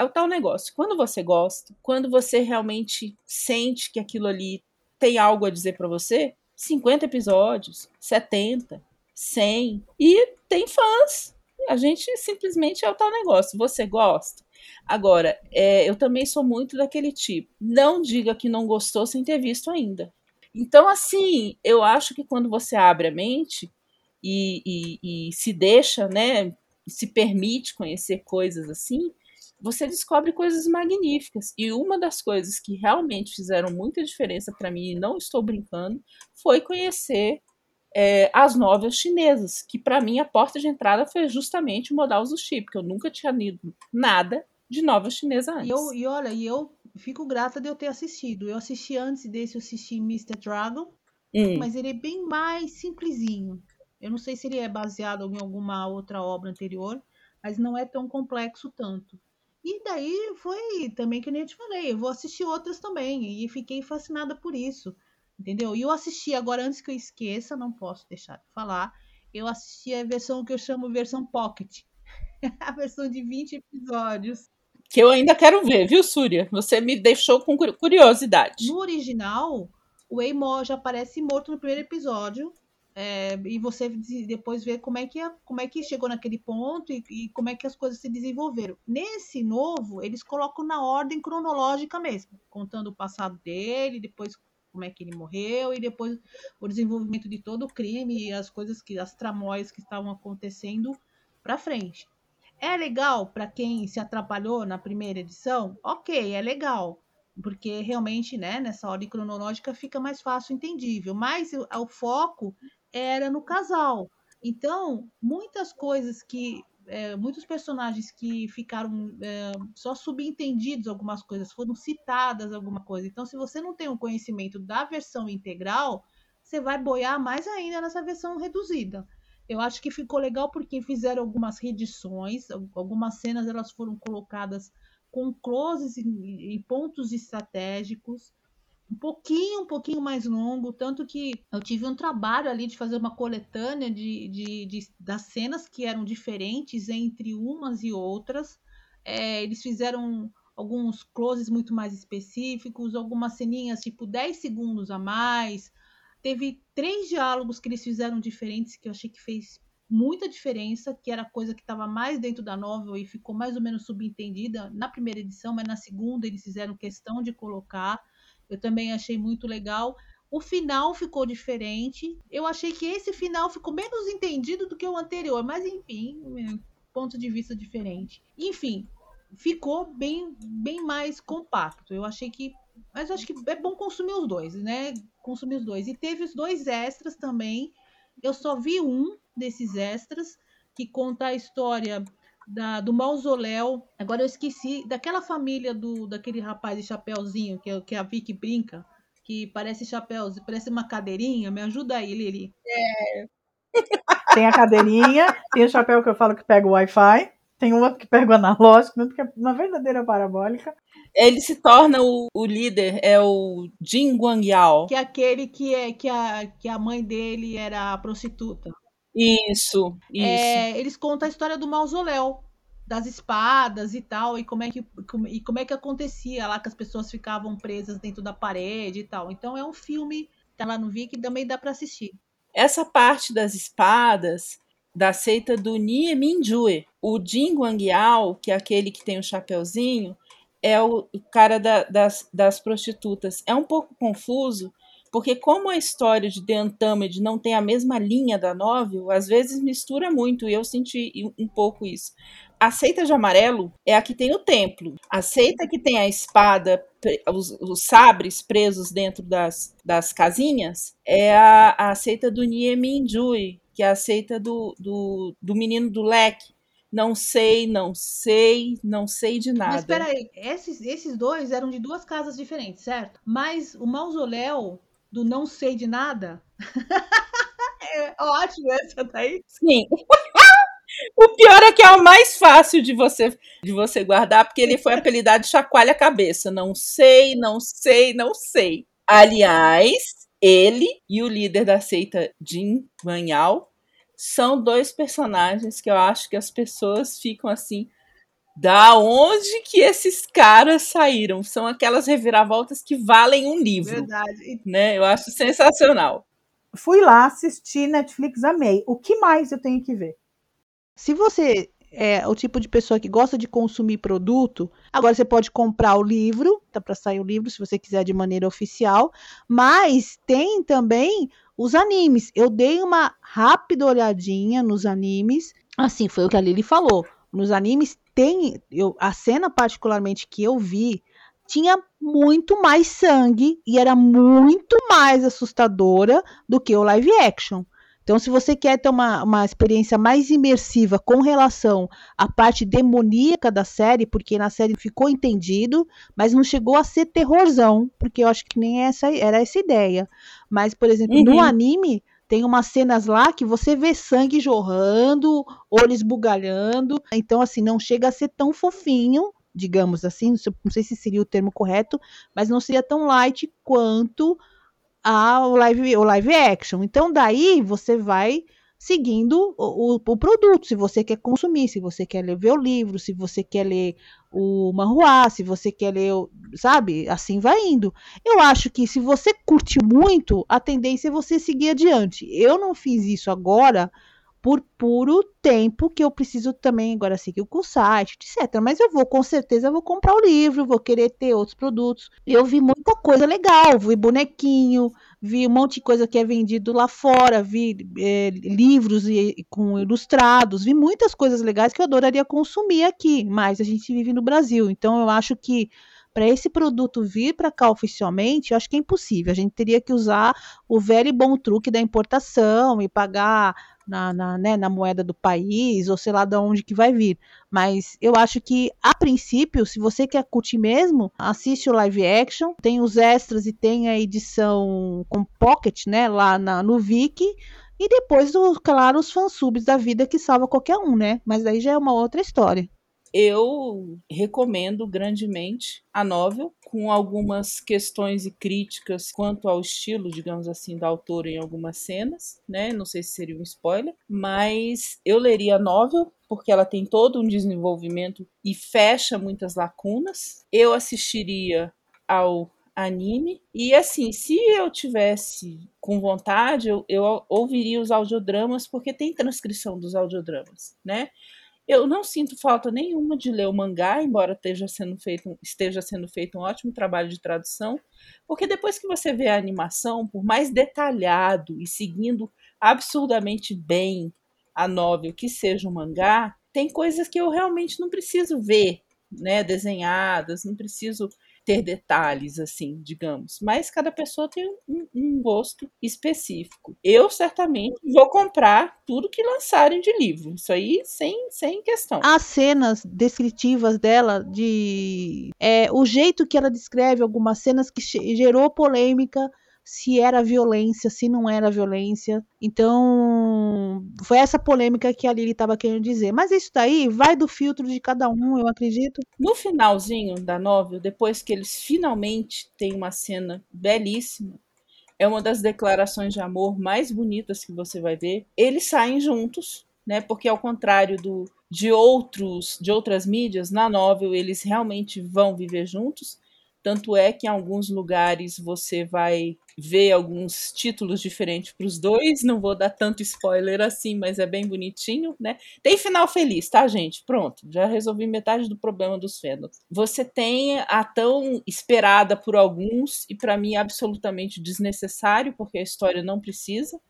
é o tal negócio. Quando você gosta, quando você realmente sente que aquilo ali tem algo a dizer para você, 50 episódios, 70, 100 e tem fãs. A gente simplesmente é o tal negócio. Você gosta? Agora, é, eu também sou muito daquele tipo. Não diga que não gostou sem ter visto ainda. Então, assim, eu acho que quando você abre a mente e, e, e se deixa, né, se permite conhecer coisas assim, você descobre coisas magníficas. E uma das coisas que realmente fizeram muita diferença para mim, e não estou brincando, foi conhecer é, as novelas chinesas, que para mim a porta de entrada foi justamente o Modal Zushi, porque eu nunca tinha lido nada de novela chinesa antes. E, eu, e olha, e eu fico grata de eu ter assistido. Eu assisti antes desse, eu assisti Mr. Dragon, hum. mas ele é bem mais simplesinho. Eu não sei se ele é baseado em alguma outra obra anterior, mas não é tão complexo tanto. E daí foi também que nem eu te falei, eu vou assistir outras também. E fiquei fascinada por isso. Entendeu? E eu assisti agora, antes que eu esqueça, não posso deixar de falar. Eu assisti a versão que eu chamo versão Pocket. *laughs* a versão de 20 episódios. Que eu ainda quero ver, viu, Súria? Você me deixou com curiosidade. No original, o Eimor já aparece morto no primeiro episódio. É, e você depois vê como é que, como é que chegou naquele ponto e, e, como é que as coisas se desenvolveram. Nesse novo, eles colocam na ordem cronológica mesmo, contando o passado dele, depois como é que ele morreu e depois o desenvolvimento de todo o crime e as coisas que as tramóias que estavam acontecendo para frente. É legal para quem se atrapalhou na primeira edição? OK, é legal porque realmente, né, nessa ordem cronológica fica mais fácil entendível, mas o, o foco era no casal. Então, muitas coisas que. É, muitos personagens que ficaram é, só subentendidos, algumas coisas foram citadas, alguma coisa. Então, se você não tem um conhecimento da versão integral, você vai boiar mais ainda nessa versão reduzida. Eu acho que ficou legal porque fizeram algumas redições, algumas cenas elas foram colocadas com closes e pontos estratégicos um pouquinho, um pouquinho mais longo, tanto que eu tive um trabalho ali de fazer uma coletânea de, de, de das cenas que eram diferentes entre umas e outras. É, eles fizeram alguns closes muito mais específicos, algumas ceninhas tipo 10 segundos a mais. Teve três diálogos que eles fizeram diferentes que eu achei que fez muita diferença, que era coisa que estava mais dentro da novel e ficou mais ou menos subentendida na primeira edição, mas na segunda eles fizeram questão de colocar. Eu também achei muito legal. O final ficou diferente. Eu achei que esse final ficou menos entendido do que o anterior, mas enfim, ponto de vista diferente. Enfim, ficou bem, bem mais compacto. Eu achei que. Mas acho que é bom consumir os dois, né? Consumir os dois. E teve os dois extras também. Eu só vi um desses extras que conta a história da, do mausoléu. Agora eu esqueci daquela família do daquele rapaz de chapéuzinho que, que a Vicky brinca. que parece chapéu, parece uma cadeirinha. Me ajuda aí, Lili. É. Tem a cadeirinha, tem o chapéu que eu falo que pega o Wi-Fi, tem um outro que pega o analógico, que é uma verdadeira parabólica. Ele se torna o, o líder, é o Jin Guangyao. Que é aquele que, é, que, a, que a mãe dele era prostituta. Isso, isso. É, eles contam a história do mausoléu, das espadas e tal, e como é que, como, e como é que acontecia lá que as pessoas ficavam presas dentro da parede e tal. Então é um filme, tá lá no Viki, também dá para assistir. Essa parte das espadas da seita do Nie Minjue. O Jin Guangyao, que é aquele que tem o chapeuzinho, é o cara da, das, das prostitutas. É um pouco confuso, porque como a história de The Untamed não tem a mesma linha da novel, às vezes mistura muito, e eu senti um pouco isso. A seita de amarelo é a que tem o templo. A seita que tem a espada, os, os sabres presos dentro das, das casinhas, é a, a seita do Nie Minjui, que é a seita do, do, do menino do leque. Não sei, não sei, não sei de nada. Mas espera aí, esses, esses dois eram de duas casas diferentes, certo? Mas o mausoléu do não sei de nada. *laughs* é ótimo essa daí. Sim. *laughs* o pior é que é o mais fácil de você de você guardar, porque ele foi apelidado de chacoalha cabeça. Não sei, não sei, não sei. Aliás, ele e o líder da seita Jin Manhal são dois personagens que eu acho que as pessoas ficam assim. Da onde que esses caras saíram? São aquelas reviravoltas que valem um livro. Verdade. Né? Eu acho sensacional. Fui lá assistir Netflix, amei. O que mais eu tenho que ver? Se você é o tipo de pessoa que gosta de consumir produto, agora você pode comprar o livro, tá para sair o livro se você quiser de maneira oficial, mas tem também os animes. Eu dei uma rápida olhadinha nos animes. Assim, foi o que a Lili falou. Nos animes tem. Eu, a cena, particularmente, que eu vi, tinha muito mais sangue e era muito mais assustadora do que o live action. Então, se você quer ter uma, uma experiência mais imersiva com relação à parte demoníaca da série, porque na série ficou entendido, mas não chegou a ser terrorzão, porque eu acho que nem essa era essa ideia. Mas, por exemplo, uhum. no anime, tem umas cenas lá que você vê sangue jorrando, olhos bugalhando. Então, assim, não chega a ser tão fofinho, digamos assim, não sei se seria o termo correto, mas não seria tão light quanto ao live, o live action. Então, daí você vai seguindo o, o, o, produto, se você quer consumir, se você quer ler, o livro, se você quer ler o manhua, se você quer ler, sabe? Assim vai indo. Eu acho que se você curte muito, a tendência é você seguir adiante. Eu não fiz isso agora por puro tempo que eu preciso também agora seguir o site, etc. Mas eu vou, com certeza, vou comprar o livro, vou querer ter outros produtos. Eu vi muita coisa legal, vi bonequinho, vi um monte de coisa que é vendido lá fora, vi é, livros e, com ilustrados, vi muitas coisas legais que eu adoraria consumir aqui, mas a gente vive no Brasil, então eu acho que para esse produto vir para cá oficialmente, eu acho que é impossível. A gente teria que usar o velho e bom truque da importação e pagar na, na, né, na moeda do país, ou sei lá de onde que vai vir. Mas eu acho que, a princípio, se você quer curtir mesmo, assiste o live action, tem os extras e tem a edição com pocket, né, lá na, no Viki. E depois, claro, os fansubs da vida que salva qualquer um, né? Mas daí já é uma outra história eu recomendo grandemente a novel, com algumas questões e críticas quanto ao estilo, digamos assim, da autora em algumas cenas, né? Não sei se seria um spoiler, mas eu leria a novel porque ela tem todo um desenvolvimento e fecha muitas lacunas. Eu assistiria ao anime. E assim, se eu tivesse com vontade, eu, eu ouviria os audiodramas, porque tem transcrição dos audiodramas, né? Eu não sinto falta nenhuma de ler o mangá, embora esteja sendo feito, esteja sendo feito um ótimo trabalho de tradução, porque depois que você vê a animação, por mais detalhado e seguindo absurdamente bem a novel que seja o mangá, tem coisas que eu realmente não preciso ver, né, desenhadas, não preciso ter detalhes, assim, digamos. Mas cada pessoa tem um, um, gosto específico. Eu certamente vou comprar tudo que lançarem de livro. Isso aí sem, sem questão. As cenas descritivas dela, de é, o jeito que ela descreve algumas cenas que gerou polêmica se era violência, se não era violência. Então, foi essa polêmica que a Lili estava querendo dizer. Mas isso daí vai do filtro de cada um, eu acredito. No finalzinho da novela, depois que eles finalmente têm uma cena belíssima, é uma das declarações de amor mais bonitas que você vai ver. Eles saem juntos, né? Porque ao contrário do de outros de outras mídias, na novela eles realmente vão viver juntos. Tanto é que em alguns lugares você vai ver alguns títulos diferentes para os dois. Não vou dar tanto spoiler assim, mas é bem bonitinho, né? Tem final feliz, tá, gente? Pronto, já resolvi metade do problema dos fandom. Você tem a tão esperada por alguns e para mim absolutamente desnecessário, porque a história não precisa,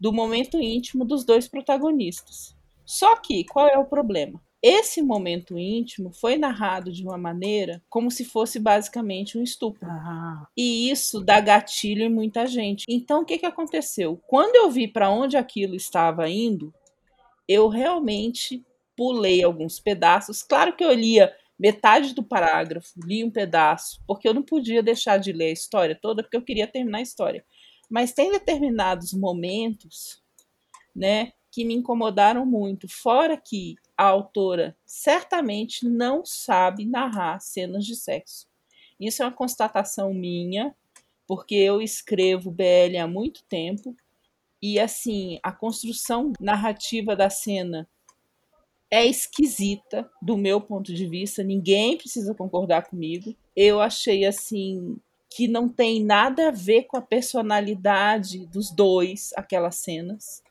do momento íntimo dos dois protagonistas. Só que qual é o problema? Esse momento íntimo foi narrado de uma maneira como se fosse basicamente um estupro. Ah. E isso dá gatilho em muita gente. Então, o que, que aconteceu? Quando eu vi para onde aquilo estava indo, eu realmente pulei alguns pedaços. Claro que eu lia metade do parágrafo, li um pedaço, porque eu não podia deixar de ler a história toda, porque eu queria terminar a história. Mas tem determinados momentos, né, que me incomodaram muito. Fora que a autora certamente não sabe narrar cenas de sexo. Isso é uma constatação minha, porque eu escrevo BL há muito tempo e assim, a construção narrativa da cena é esquisita do meu ponto de vista, ninguém precisa concordar comigo. Eu achei assim que não tem nada a ver com a personalidade dos dois, aquelas cenas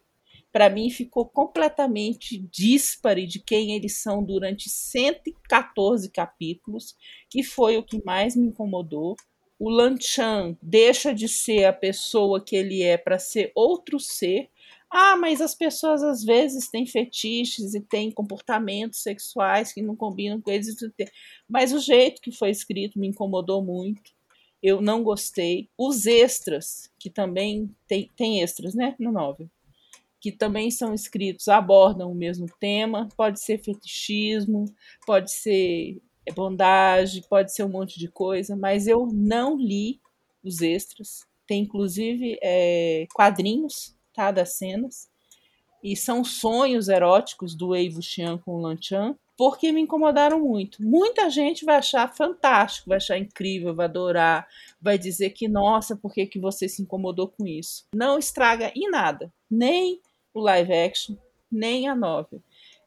para mim ficou completamente díspare de quem eles são durante 114 capítulos, que foi o que mais me incomodou. O Lan Chan deixa de ser a pessoa que ele é para ser outro ser. Ah, mas as pessoas às vezes têm fetiches e têm comportamentos sexuais que não combinam com eles. Mas o jeito que foi escrito me incomodou muito. Eu não gostei. Os extras, que também tem, tem extras, né, no novel que também são escritos, abordam o mesmo tema. Pode ser fetichismo, pode ser bondage, pode ser um monte de coisa, mas eu não li os extras. Tem inclusive é, quadrinhos tá, das cenas. E são sonhos eróticos do Wei Wuxian com o Lan Chan, porque me incomodaram muito. Muita gente vai achar fantástico, vai achar incrível, vai adorar, vai dizer que, nossa, por que, que você se incomodou com isso? Não estraga em nada, nem o live action, nem a novel.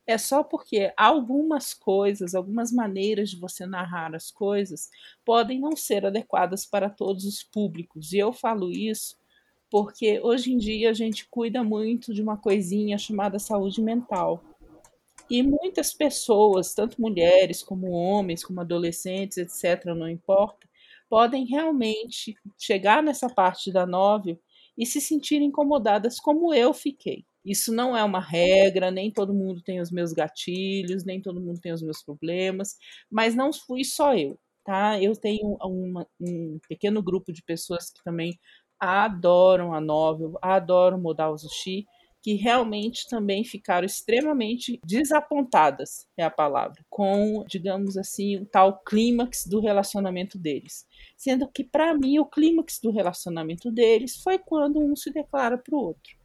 É só porque algumas coisas, algumas maneiras de você narrar as coisas podem não ser adequadas para todos os públicos. E eu falo isso porque hoje em dia a gente cuida muito de uma coisinha chamada saúde mental. E muitas pessoas, tanto mulheres como homens, como adolescentes, etc., não importa, podem realmente chegar nessa parte da novel e se sentir incomodadas como eu fiquei. Isso não é uma regra, nem todo mundo tem os meus gatilhos, nem todo mundo tem os meus problemas, mas não fui só eu, tá? Eu tenho uma, um pequeno grupo de pessoas que também adoram a novel, adoram Modal Zushi, que realmente também ficaram extremamente desapontadas, é a palavra, com, digamos assim, o tal clímax do relacionamento deles. Sendo que, para mim, o clímax do relacionamento deles foi quando um se declara para o outro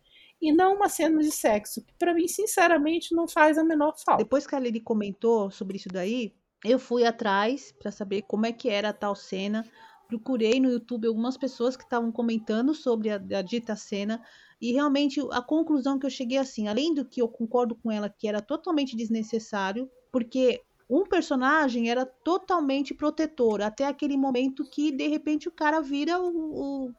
e não uma cena de sexo, que para mim, sinceramente, não faz a menor falta. Depois que a Lili comentou sobre isso daí, eu fui atrás para saber como é que era a tal cena. Procurei no YouTube algumas pessoas que estavam comentando sobre a, a dita cena e realmente a conclusão que eu cheguei assim, além do que eu concordo com ela que era totalmente desnecessário, porque um personagem era totalmente protetor, até aquele momento que de repente o cara vira o, o,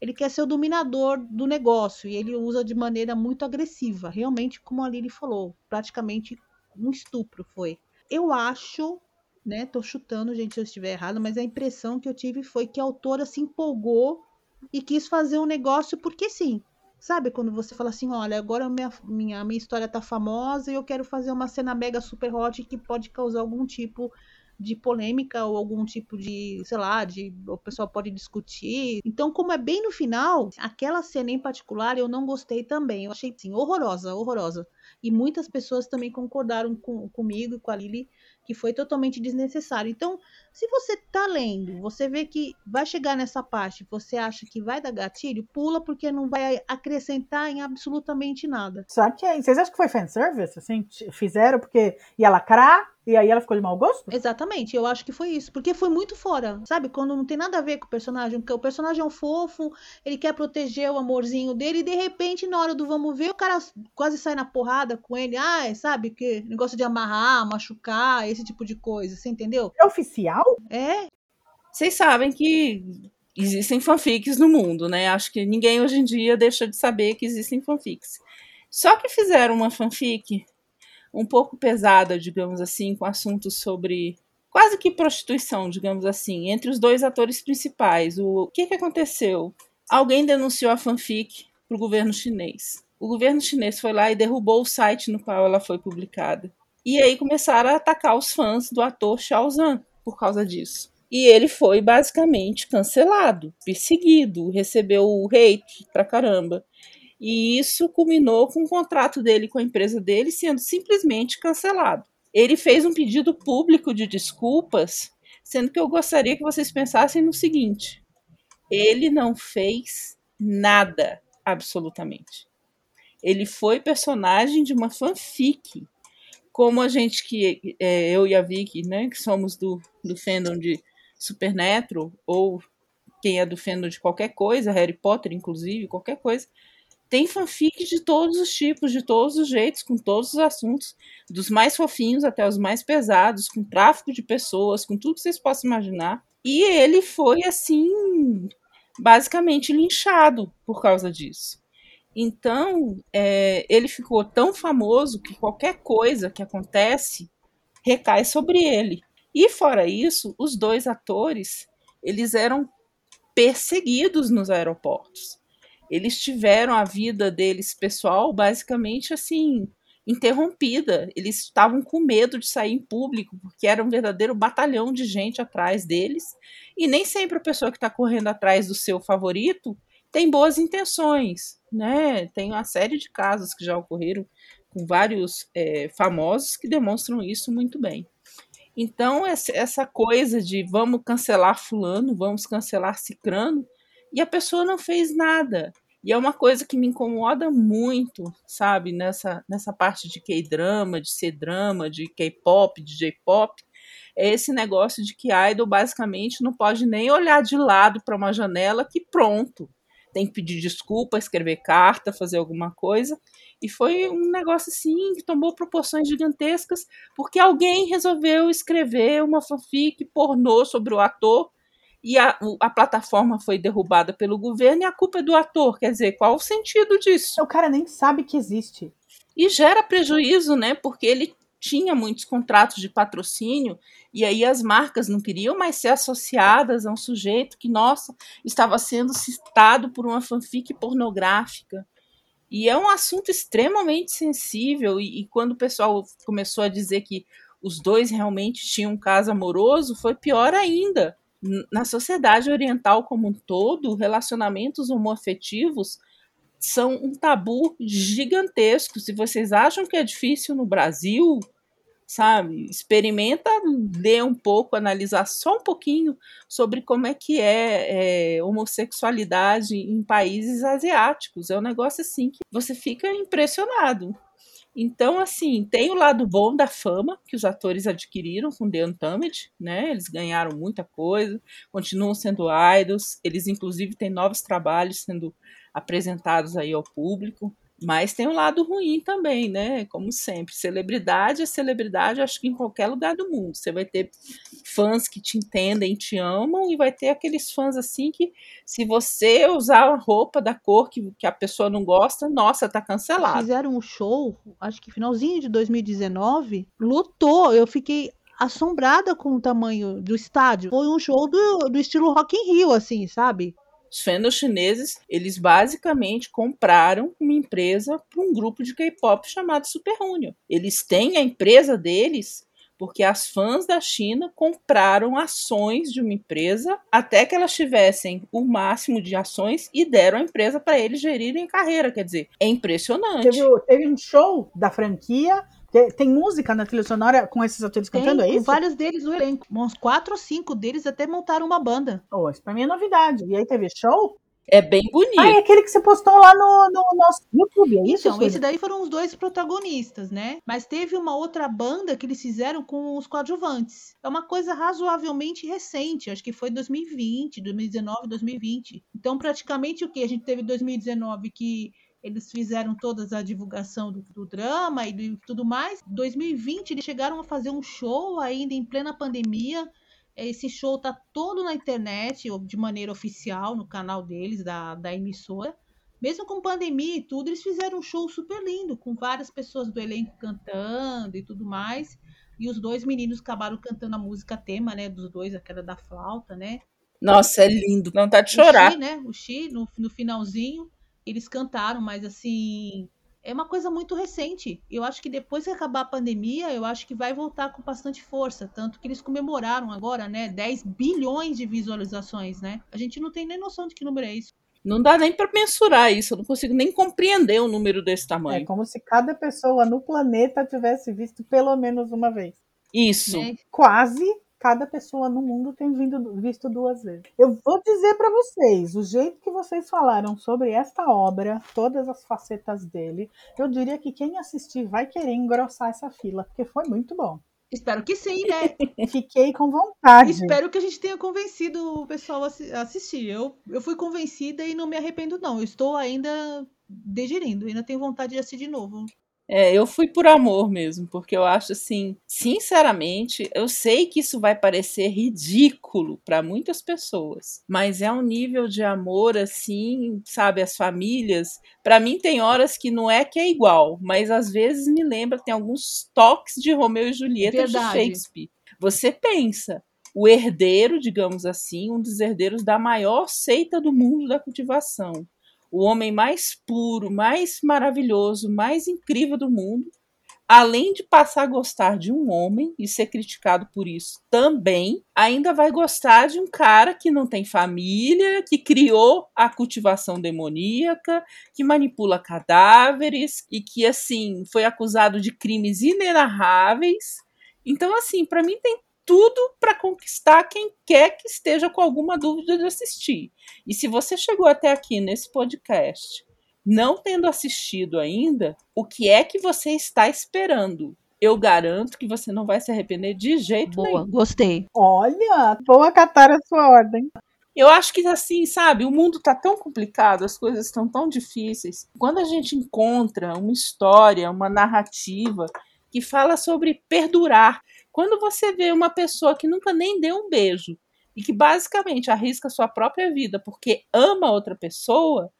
ele quer ser o dominador do negócio e ele usa de maneira muito agressiva, realmente como a Lili falou, praticamente um estupro foi. Eu acho, né, tô chutando, gente, se eu estiver errado, mas a impressão que eu tive foi que a autora se empolgou e quis fazer um negócio porque sim, Sabe quando você fala assim, olha, agora minha, minha, minha história tá famosa e eu quero fazer uma cena mega super hot que pode causar algum tipo de polêmica ou algum tipo de, sei lá, de o pessoal pode discutir. Então, como é bem no final, aquela cena em particular eu não gostei também. Eu achei, sim, horrorosa, horrorosa. E muitas pessoas também concordaram com, comigo e com a Lili que foi totalmente desnecessário. Então, se você tá lendo, você vê que vai chegar nessa parte, você acha que vai dar gatilho, pula porque não vai acrescentar em absolutamente nada. Só que vocês acham que foi fanservice? Assim, fizeram porque ia lacrar e aí ela ficou de mau gosto? Exatamente, eu acho que foi isso. Porque foi muito fora, sabe? Quando não tem nada a ver com o personagem, porque o personagem é um fofo, ele quer proteger o amorzinho dele, e de repente, na hora do vamos ver, o cara quase sai na porrada com ele. Ah, sabe? Que negócio de amarrar, machucar, esse tipo de coisa, você entendeu? É oficial? É. Vocês sabem que existem fanfics no mundo, né? Acho que ninguém hoje em dia deixa de saber que existem fanfics. Só que fizeram uma fanfic um pouco pesada, digamos assim, com assuntos sobre quase que prostituição, digamos assim, entre os dois atores principais. O, que, que aconteceu? Alguém denunciou a fanfic para o governo chinês. O governo chinês foi lá e derrubou o site no qual ela foi publicada. E aí começaram a atacar os fãs do ator Xiao Zhan por causa disso. E ele foi basicamente cancelado, perseguido, recebeu hate pra caramba. E isso culminou com o contrato dele com a empresa dele sendo simplesmente cancelado. Ele fez um pedido público de desculpas, sendo que eu gostaria que vocês pensassem no seguinte: ele não fez nada, absolutamente. Ele foi personagem de uma fanfic. Como a gente que é, eu e a Vicky, né, que somos do, do fandom de Supernatural, ou quem é do fandom de qualquer coisa, Harry Potter, inclusive, qualquer coisa, tem fanfic de todos os tipos, de todos os jeitos, com todos os assuntos, dos mais fofinhos até os mais pesados, com tráfico de pessoas, com tudo que vocês possam imaginar. E ele foi assim, basicamente linchado por causa disso. Então, é, ele ficou tão famoso que qualquer coisa que acontece recai sobre ele. E fora isso, os dois atores, eles eram perseguidos nos aeroportos eles tiveram a vida deles pessoal basicamente assim interrompida. Eles estavam com medo de sair em público, porque era um verdadeiro batalhão de gente atrás deles. E nem sempre a pessoa que está correndo atrás do seu favorito tem boas intenções, né? Tem uma série de casos que já ocorreram com vários é, famosos que demonstram isso muito bem. Então, essa coisa de vamos cancelar Fulano, vamos cancelar Cicrano, e a pessoa não fez nada. E é uma coisa que me incomoda muito, sabe, nessa, nessa parte de K-drama, de C-drama, de K-pop, de J-pop, é esse negócio de que idol basicamente não pode nem olhar de lado para uma janela que pronto, tem que pedir desculpa, escrever carta, fazer alguma coisa. E foi um negócio assim que tomou proporções gigantescas, porque alguém resolveu escrever uma fanfic pornô sobre o ator e a, a plataforma foi derrubada pelo governo e a culpa é do ator. Quer dizer, qual o sentido disso? O cara nem sabe que existe. E gera prejuízo, né? Porque ele tinha muitos contratos de patrocínio e aí as marcas não queriam mais ser associadas a um sujeito que, nossa, estava sendo citado por uma fanfic pornográfica. E é um assunto extremamente sensível. E, e quando o pessoal começou a dizer que os dois realmente tinham um caso amoroso, foi pior ainda na sociedade oriental como um todo, relacionamentos homoafetivos são um tabu gigantesco. Se vocês acham que é difícil no Brasil, sabe, experimenta ler um pouco, analisar só um pouquinho sobre como é que é, é homossexualidade em países asiáticos. É um negócio assim que você fica impressionado. Então, assim, tem o lado bom da fama que os atores adquiriram com The Untamed, né? Eles ganharam muita coisa, continuam sendo idols, eles inclusive têm novos trabalhos sendo apresentados aí ao público. Mas tem um lado ruim também, né? Como sempre, celebridade é celebridade, acho que em qualquer lugar do mundo. Você vai ter fãs que te entendem, te amam, e vai ter aqueles fãs assim que, se você usar a roupa da cor que, que a pessoa não gosta, nossa, tá cancelado. Fizeram um show, acho que finalzinho de 2019, lutou. Eu fiquei assombrada com o tamanho do estádio. Foi um show do, do estilo Rock in Rio, assim, sabe? Os fandoms chineses, eles basicamente compraram uma empresa para um grupo de K-pop chamado Super Union. Eles têm a empresa deles porque as fãs da China compraram ações de uma empresa até que elas tivessem o máximo de ações e deram a empresa para eles gerirem carreira. Quer dizer, é impressionante. Teve, teve um show da franquia tem música na trilha sonora com esses atores Tem, cantando, é isso? vários deles no elenco. Uns quatro ou cinco deles até montaram uma banda. Oh, isso pra mim é novidade. E aí teve show? É bem bonito. Ah, é aquele que você postou lá no, no nosso YouTube, é isso? Então, esse daí foram os dois protagonistas, né? Mas teve uma outra banda que eles fizeram com os coadjuvantes. É uma coisa razoavelmente recente, acho que foi 2020, 2019, 2020. Então, praticamente o que? A gente teve 2019 que eles fizeram toda a divulgação do, do drama e de tudo mais. 2020 eles chegaram a fazer um show ainda em plena pandemia. Esse show tá todo na internet, ou de maneira oficial, no canal deles, da, da emissora. Mesmo com pandemia e tudo, eles fizeram um show super lindo, com várias pessoas do elenco cantando e tudo mais. E os dois meninos acabaram cantando a música tema, né? Dos dois, aquela da flauta, né? Nossa, é lindo. Não tá de O chorar. Xi, né? O Xi, no, no finalzinho, eles cantaram, mas assim. É uma coisa muito recente. Eu acho que depois que acabar a pandemia, eu acho que vai voltar com bastante força. Tanto que eles comemoraram agora, né? 10 bilhões de visualizações, né? A gente não tem nem noção de que número é isso. Não dá nem para mensurar isso. Eu não consigo nem compreender um número desse É tamanho. como se cada pessoa no planeta tivesse visto pelo menos uma vez. Isso. Né? Quase cada pessoa no mundo tem vindo, visto duas vezes. Eu vou dizer para vocês, o jeito que vocês falaram sobre esta obra, todas as facetas dele, eu diria que quem assistir vai querer engrossar essa fila, porque foi muito bom. Espero que sim, né? *laughs* Fiquei com vontade. Espero que a gente tenha convencido o pessoal a assi- a assistir. Eu, eu fui convencida e não me arrependo, não. Eu estou ainda digerindo, ainda tenho vontade de assistir de novo. É, eu fui por amor mesmo, porque eu acho assim, sinceramente, eu sei que isso vai parecer ridículo para muitas pessoas, mas é um nível de amor assim, sabe, as famílias. Para mim tem horas que não é que é igual, mas às vezes me lembra tem alguns toques de Romeu e Julieta Verdade. de Shakespeare. Você pensa, o herdeiro, digamos assim, um dos herdeiros da maior seita do mundo da cultivação o homem mais puro, mais maravilhoso, mais incrível do mundo, além de passar a gostar de um homem e ser criticado por isso também, ainda vai gostar de um cara que não tem família, que criou a cultivação demoníaca, que manipula cadáveres e que assim foi acusado de crimes inenarráveis. Então assim, para mim tem tudo para conquistar quem quer que esteja com alguma dúvida de assistir. E se você chegou até aqui nesse podcast não tendo assistido ainda, o que é que você está esperando? Eu garanto que você não vai se arrepender de jeito Boa, nenhum. gostei. Olha, vou acatar a sua ordem. Eu acho que assim, sabe, o mundo tá tão complicado, as coisas estão tão difíceis. Quando a gente encontra uma história, uma narrativa que fala sobre perdurar, quando você vê uma pessoa que nunca nem deu um beijo e que basicamente arrisca sua própria vida porque ama outra pessoa,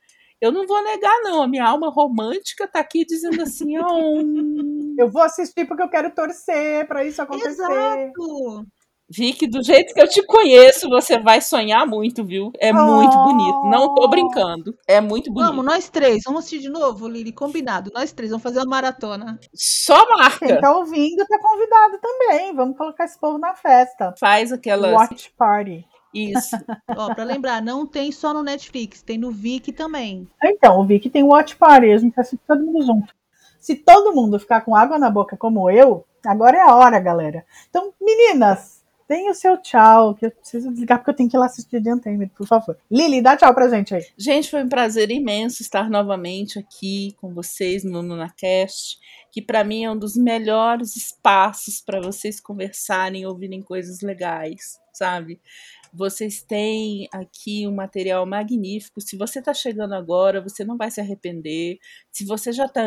eu não vou negar não, a minha alma romântica tá aqui dizendo assim, oh, *laughs* Eu vou assistir porque eu quero torcer para isso acontecer. Exato! Vicky, do jeito que eu te conheço, você vai sonhar muito, viu? É muito Oh. bonito. Não tô brincando. É muito bonito. Vamos, nós três. Vamos assistir de novo, Lili? Combinado. Nós três vamos fazer uma maratona. Só Quem marca. tá ouvindo tá convidado também. Vamos colocar esse povo na festa. Faz aquelas. Watch party. Isso. *laughs* Ó, pra lembrar, não tem só no Netflix, tem no Viki também. Então, eu vi que tem watch party, a gente assiste todo mundo junto. Se todo mundo ficar com água na boca como eu, agora é a hora, galera. Então, meninas, deem o seu tchau, que eu preciso desligar porque eu tenho que ir lá assistir de Untamed, por favor. Lili, dá tchau pra gente aí. Gente, foi um prazer imenso estar novamente aqui com vocês no NunaCast, que para mim é um dos melhores espaços para vocês conversarem, ouvirem coisas legais, sabe? Vocês têm aqui um material magnífico. Se você está chegando agora, você não vai se arrepender. Se você já está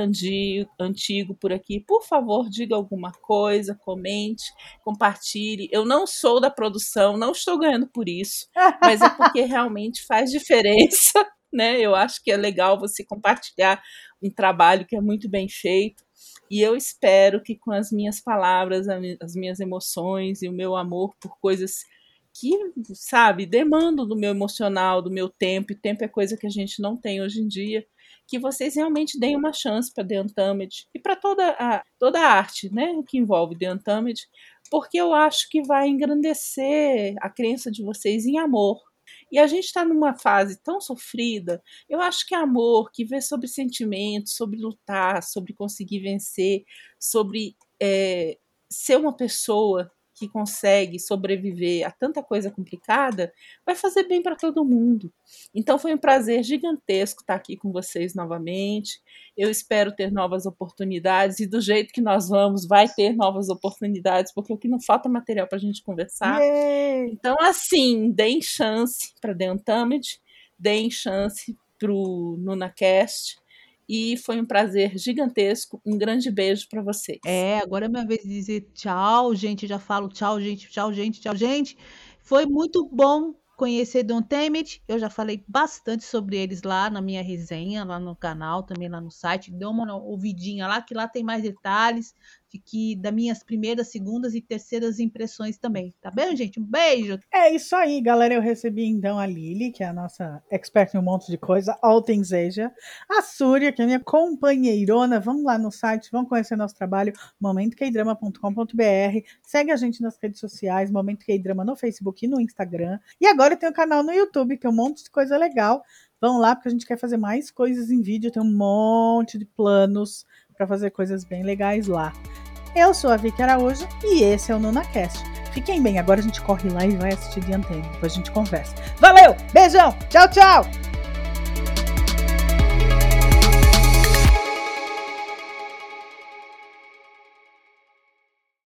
antigo por aqui, por favor, diga alguma coisa, comente, compartilhe. Eu não sou da produção, não estou ganhando por isso, *laughs* mas é porque realmente faz diferença, *laughs* né? Eu acho que é legal você compartilhar um trabalho que é muito bem feito. E eu espero que com as minhas palavras, as minhas emoções e o meu amor por coisas que, sabe, demandam do meu emocional, do meu tempo, e tempo é coisa que a gente não tem hoje em dia, que vocês realmente deem uma chance para The Untamed e para toda a, toda a arte, né, que envolve The Untamed, porque eu acho que vai engrandecer a crença de vocês em amor. E a gente está numa fase tão sofrida. Eu acho que amor, que vê sobre sentimentos, sobre lutar, sobre conseguir vencer, sobre é, ser uma pessoa que consegue sobreviver a tanta coisa complicada, vai fazer bem para todo mundo. Então foi um prazer gigantesco estar aqui com vocês novamente. Eu espero ter novas oportunidades e do jeito que nós vamos, vai ter novas oportunidades, porque o que não falta é material para a gente conversar. Então, assim, deem chance para The Untamed, deem chance para o NunaCast e foi um prazer gigantesco. Um grande beijo para vocês. É, agora é minha vez de dizer tchau, gente. Já falo tchau, gente, tchau, gente, tchau, gente. Foi muito bom conhecer Don Temet. Eu já falei bastante sobre eles lá na minha resenha, lá no canal, também lá no site. Dê uma ouvidinha lá, que lá tem mais detalhes de que das minhas primeiras, segundas e terceiras impressões também. Tá bem, gente? Um beijo. É isso aí, galera. Eu recebi então a Lili, que é a nossa expert em um monte de coisa, All Things Asia. A Súria, que é minha companheirona. Vamos lá no site, vamos conhecer nosso trabalho, momentoqueidrama.com.br. Segue a gente nas redes sociais, Momento Drama no Facebook e no Instagram. E agora tem o um canal no YouTube, que é um monte de coisa legal. Vão lá, porque a gente quer fazer mais coisas em vídeo, tem um monte de planos para fazer coisas bem legais lá. Eu sou a Vicky Araújo e esse é o NunaCast. Fiquem bem, agora a gente corre lá e vai assistir de antena. Depois a gente conversa. Valeu, beijão, tchau, tchau!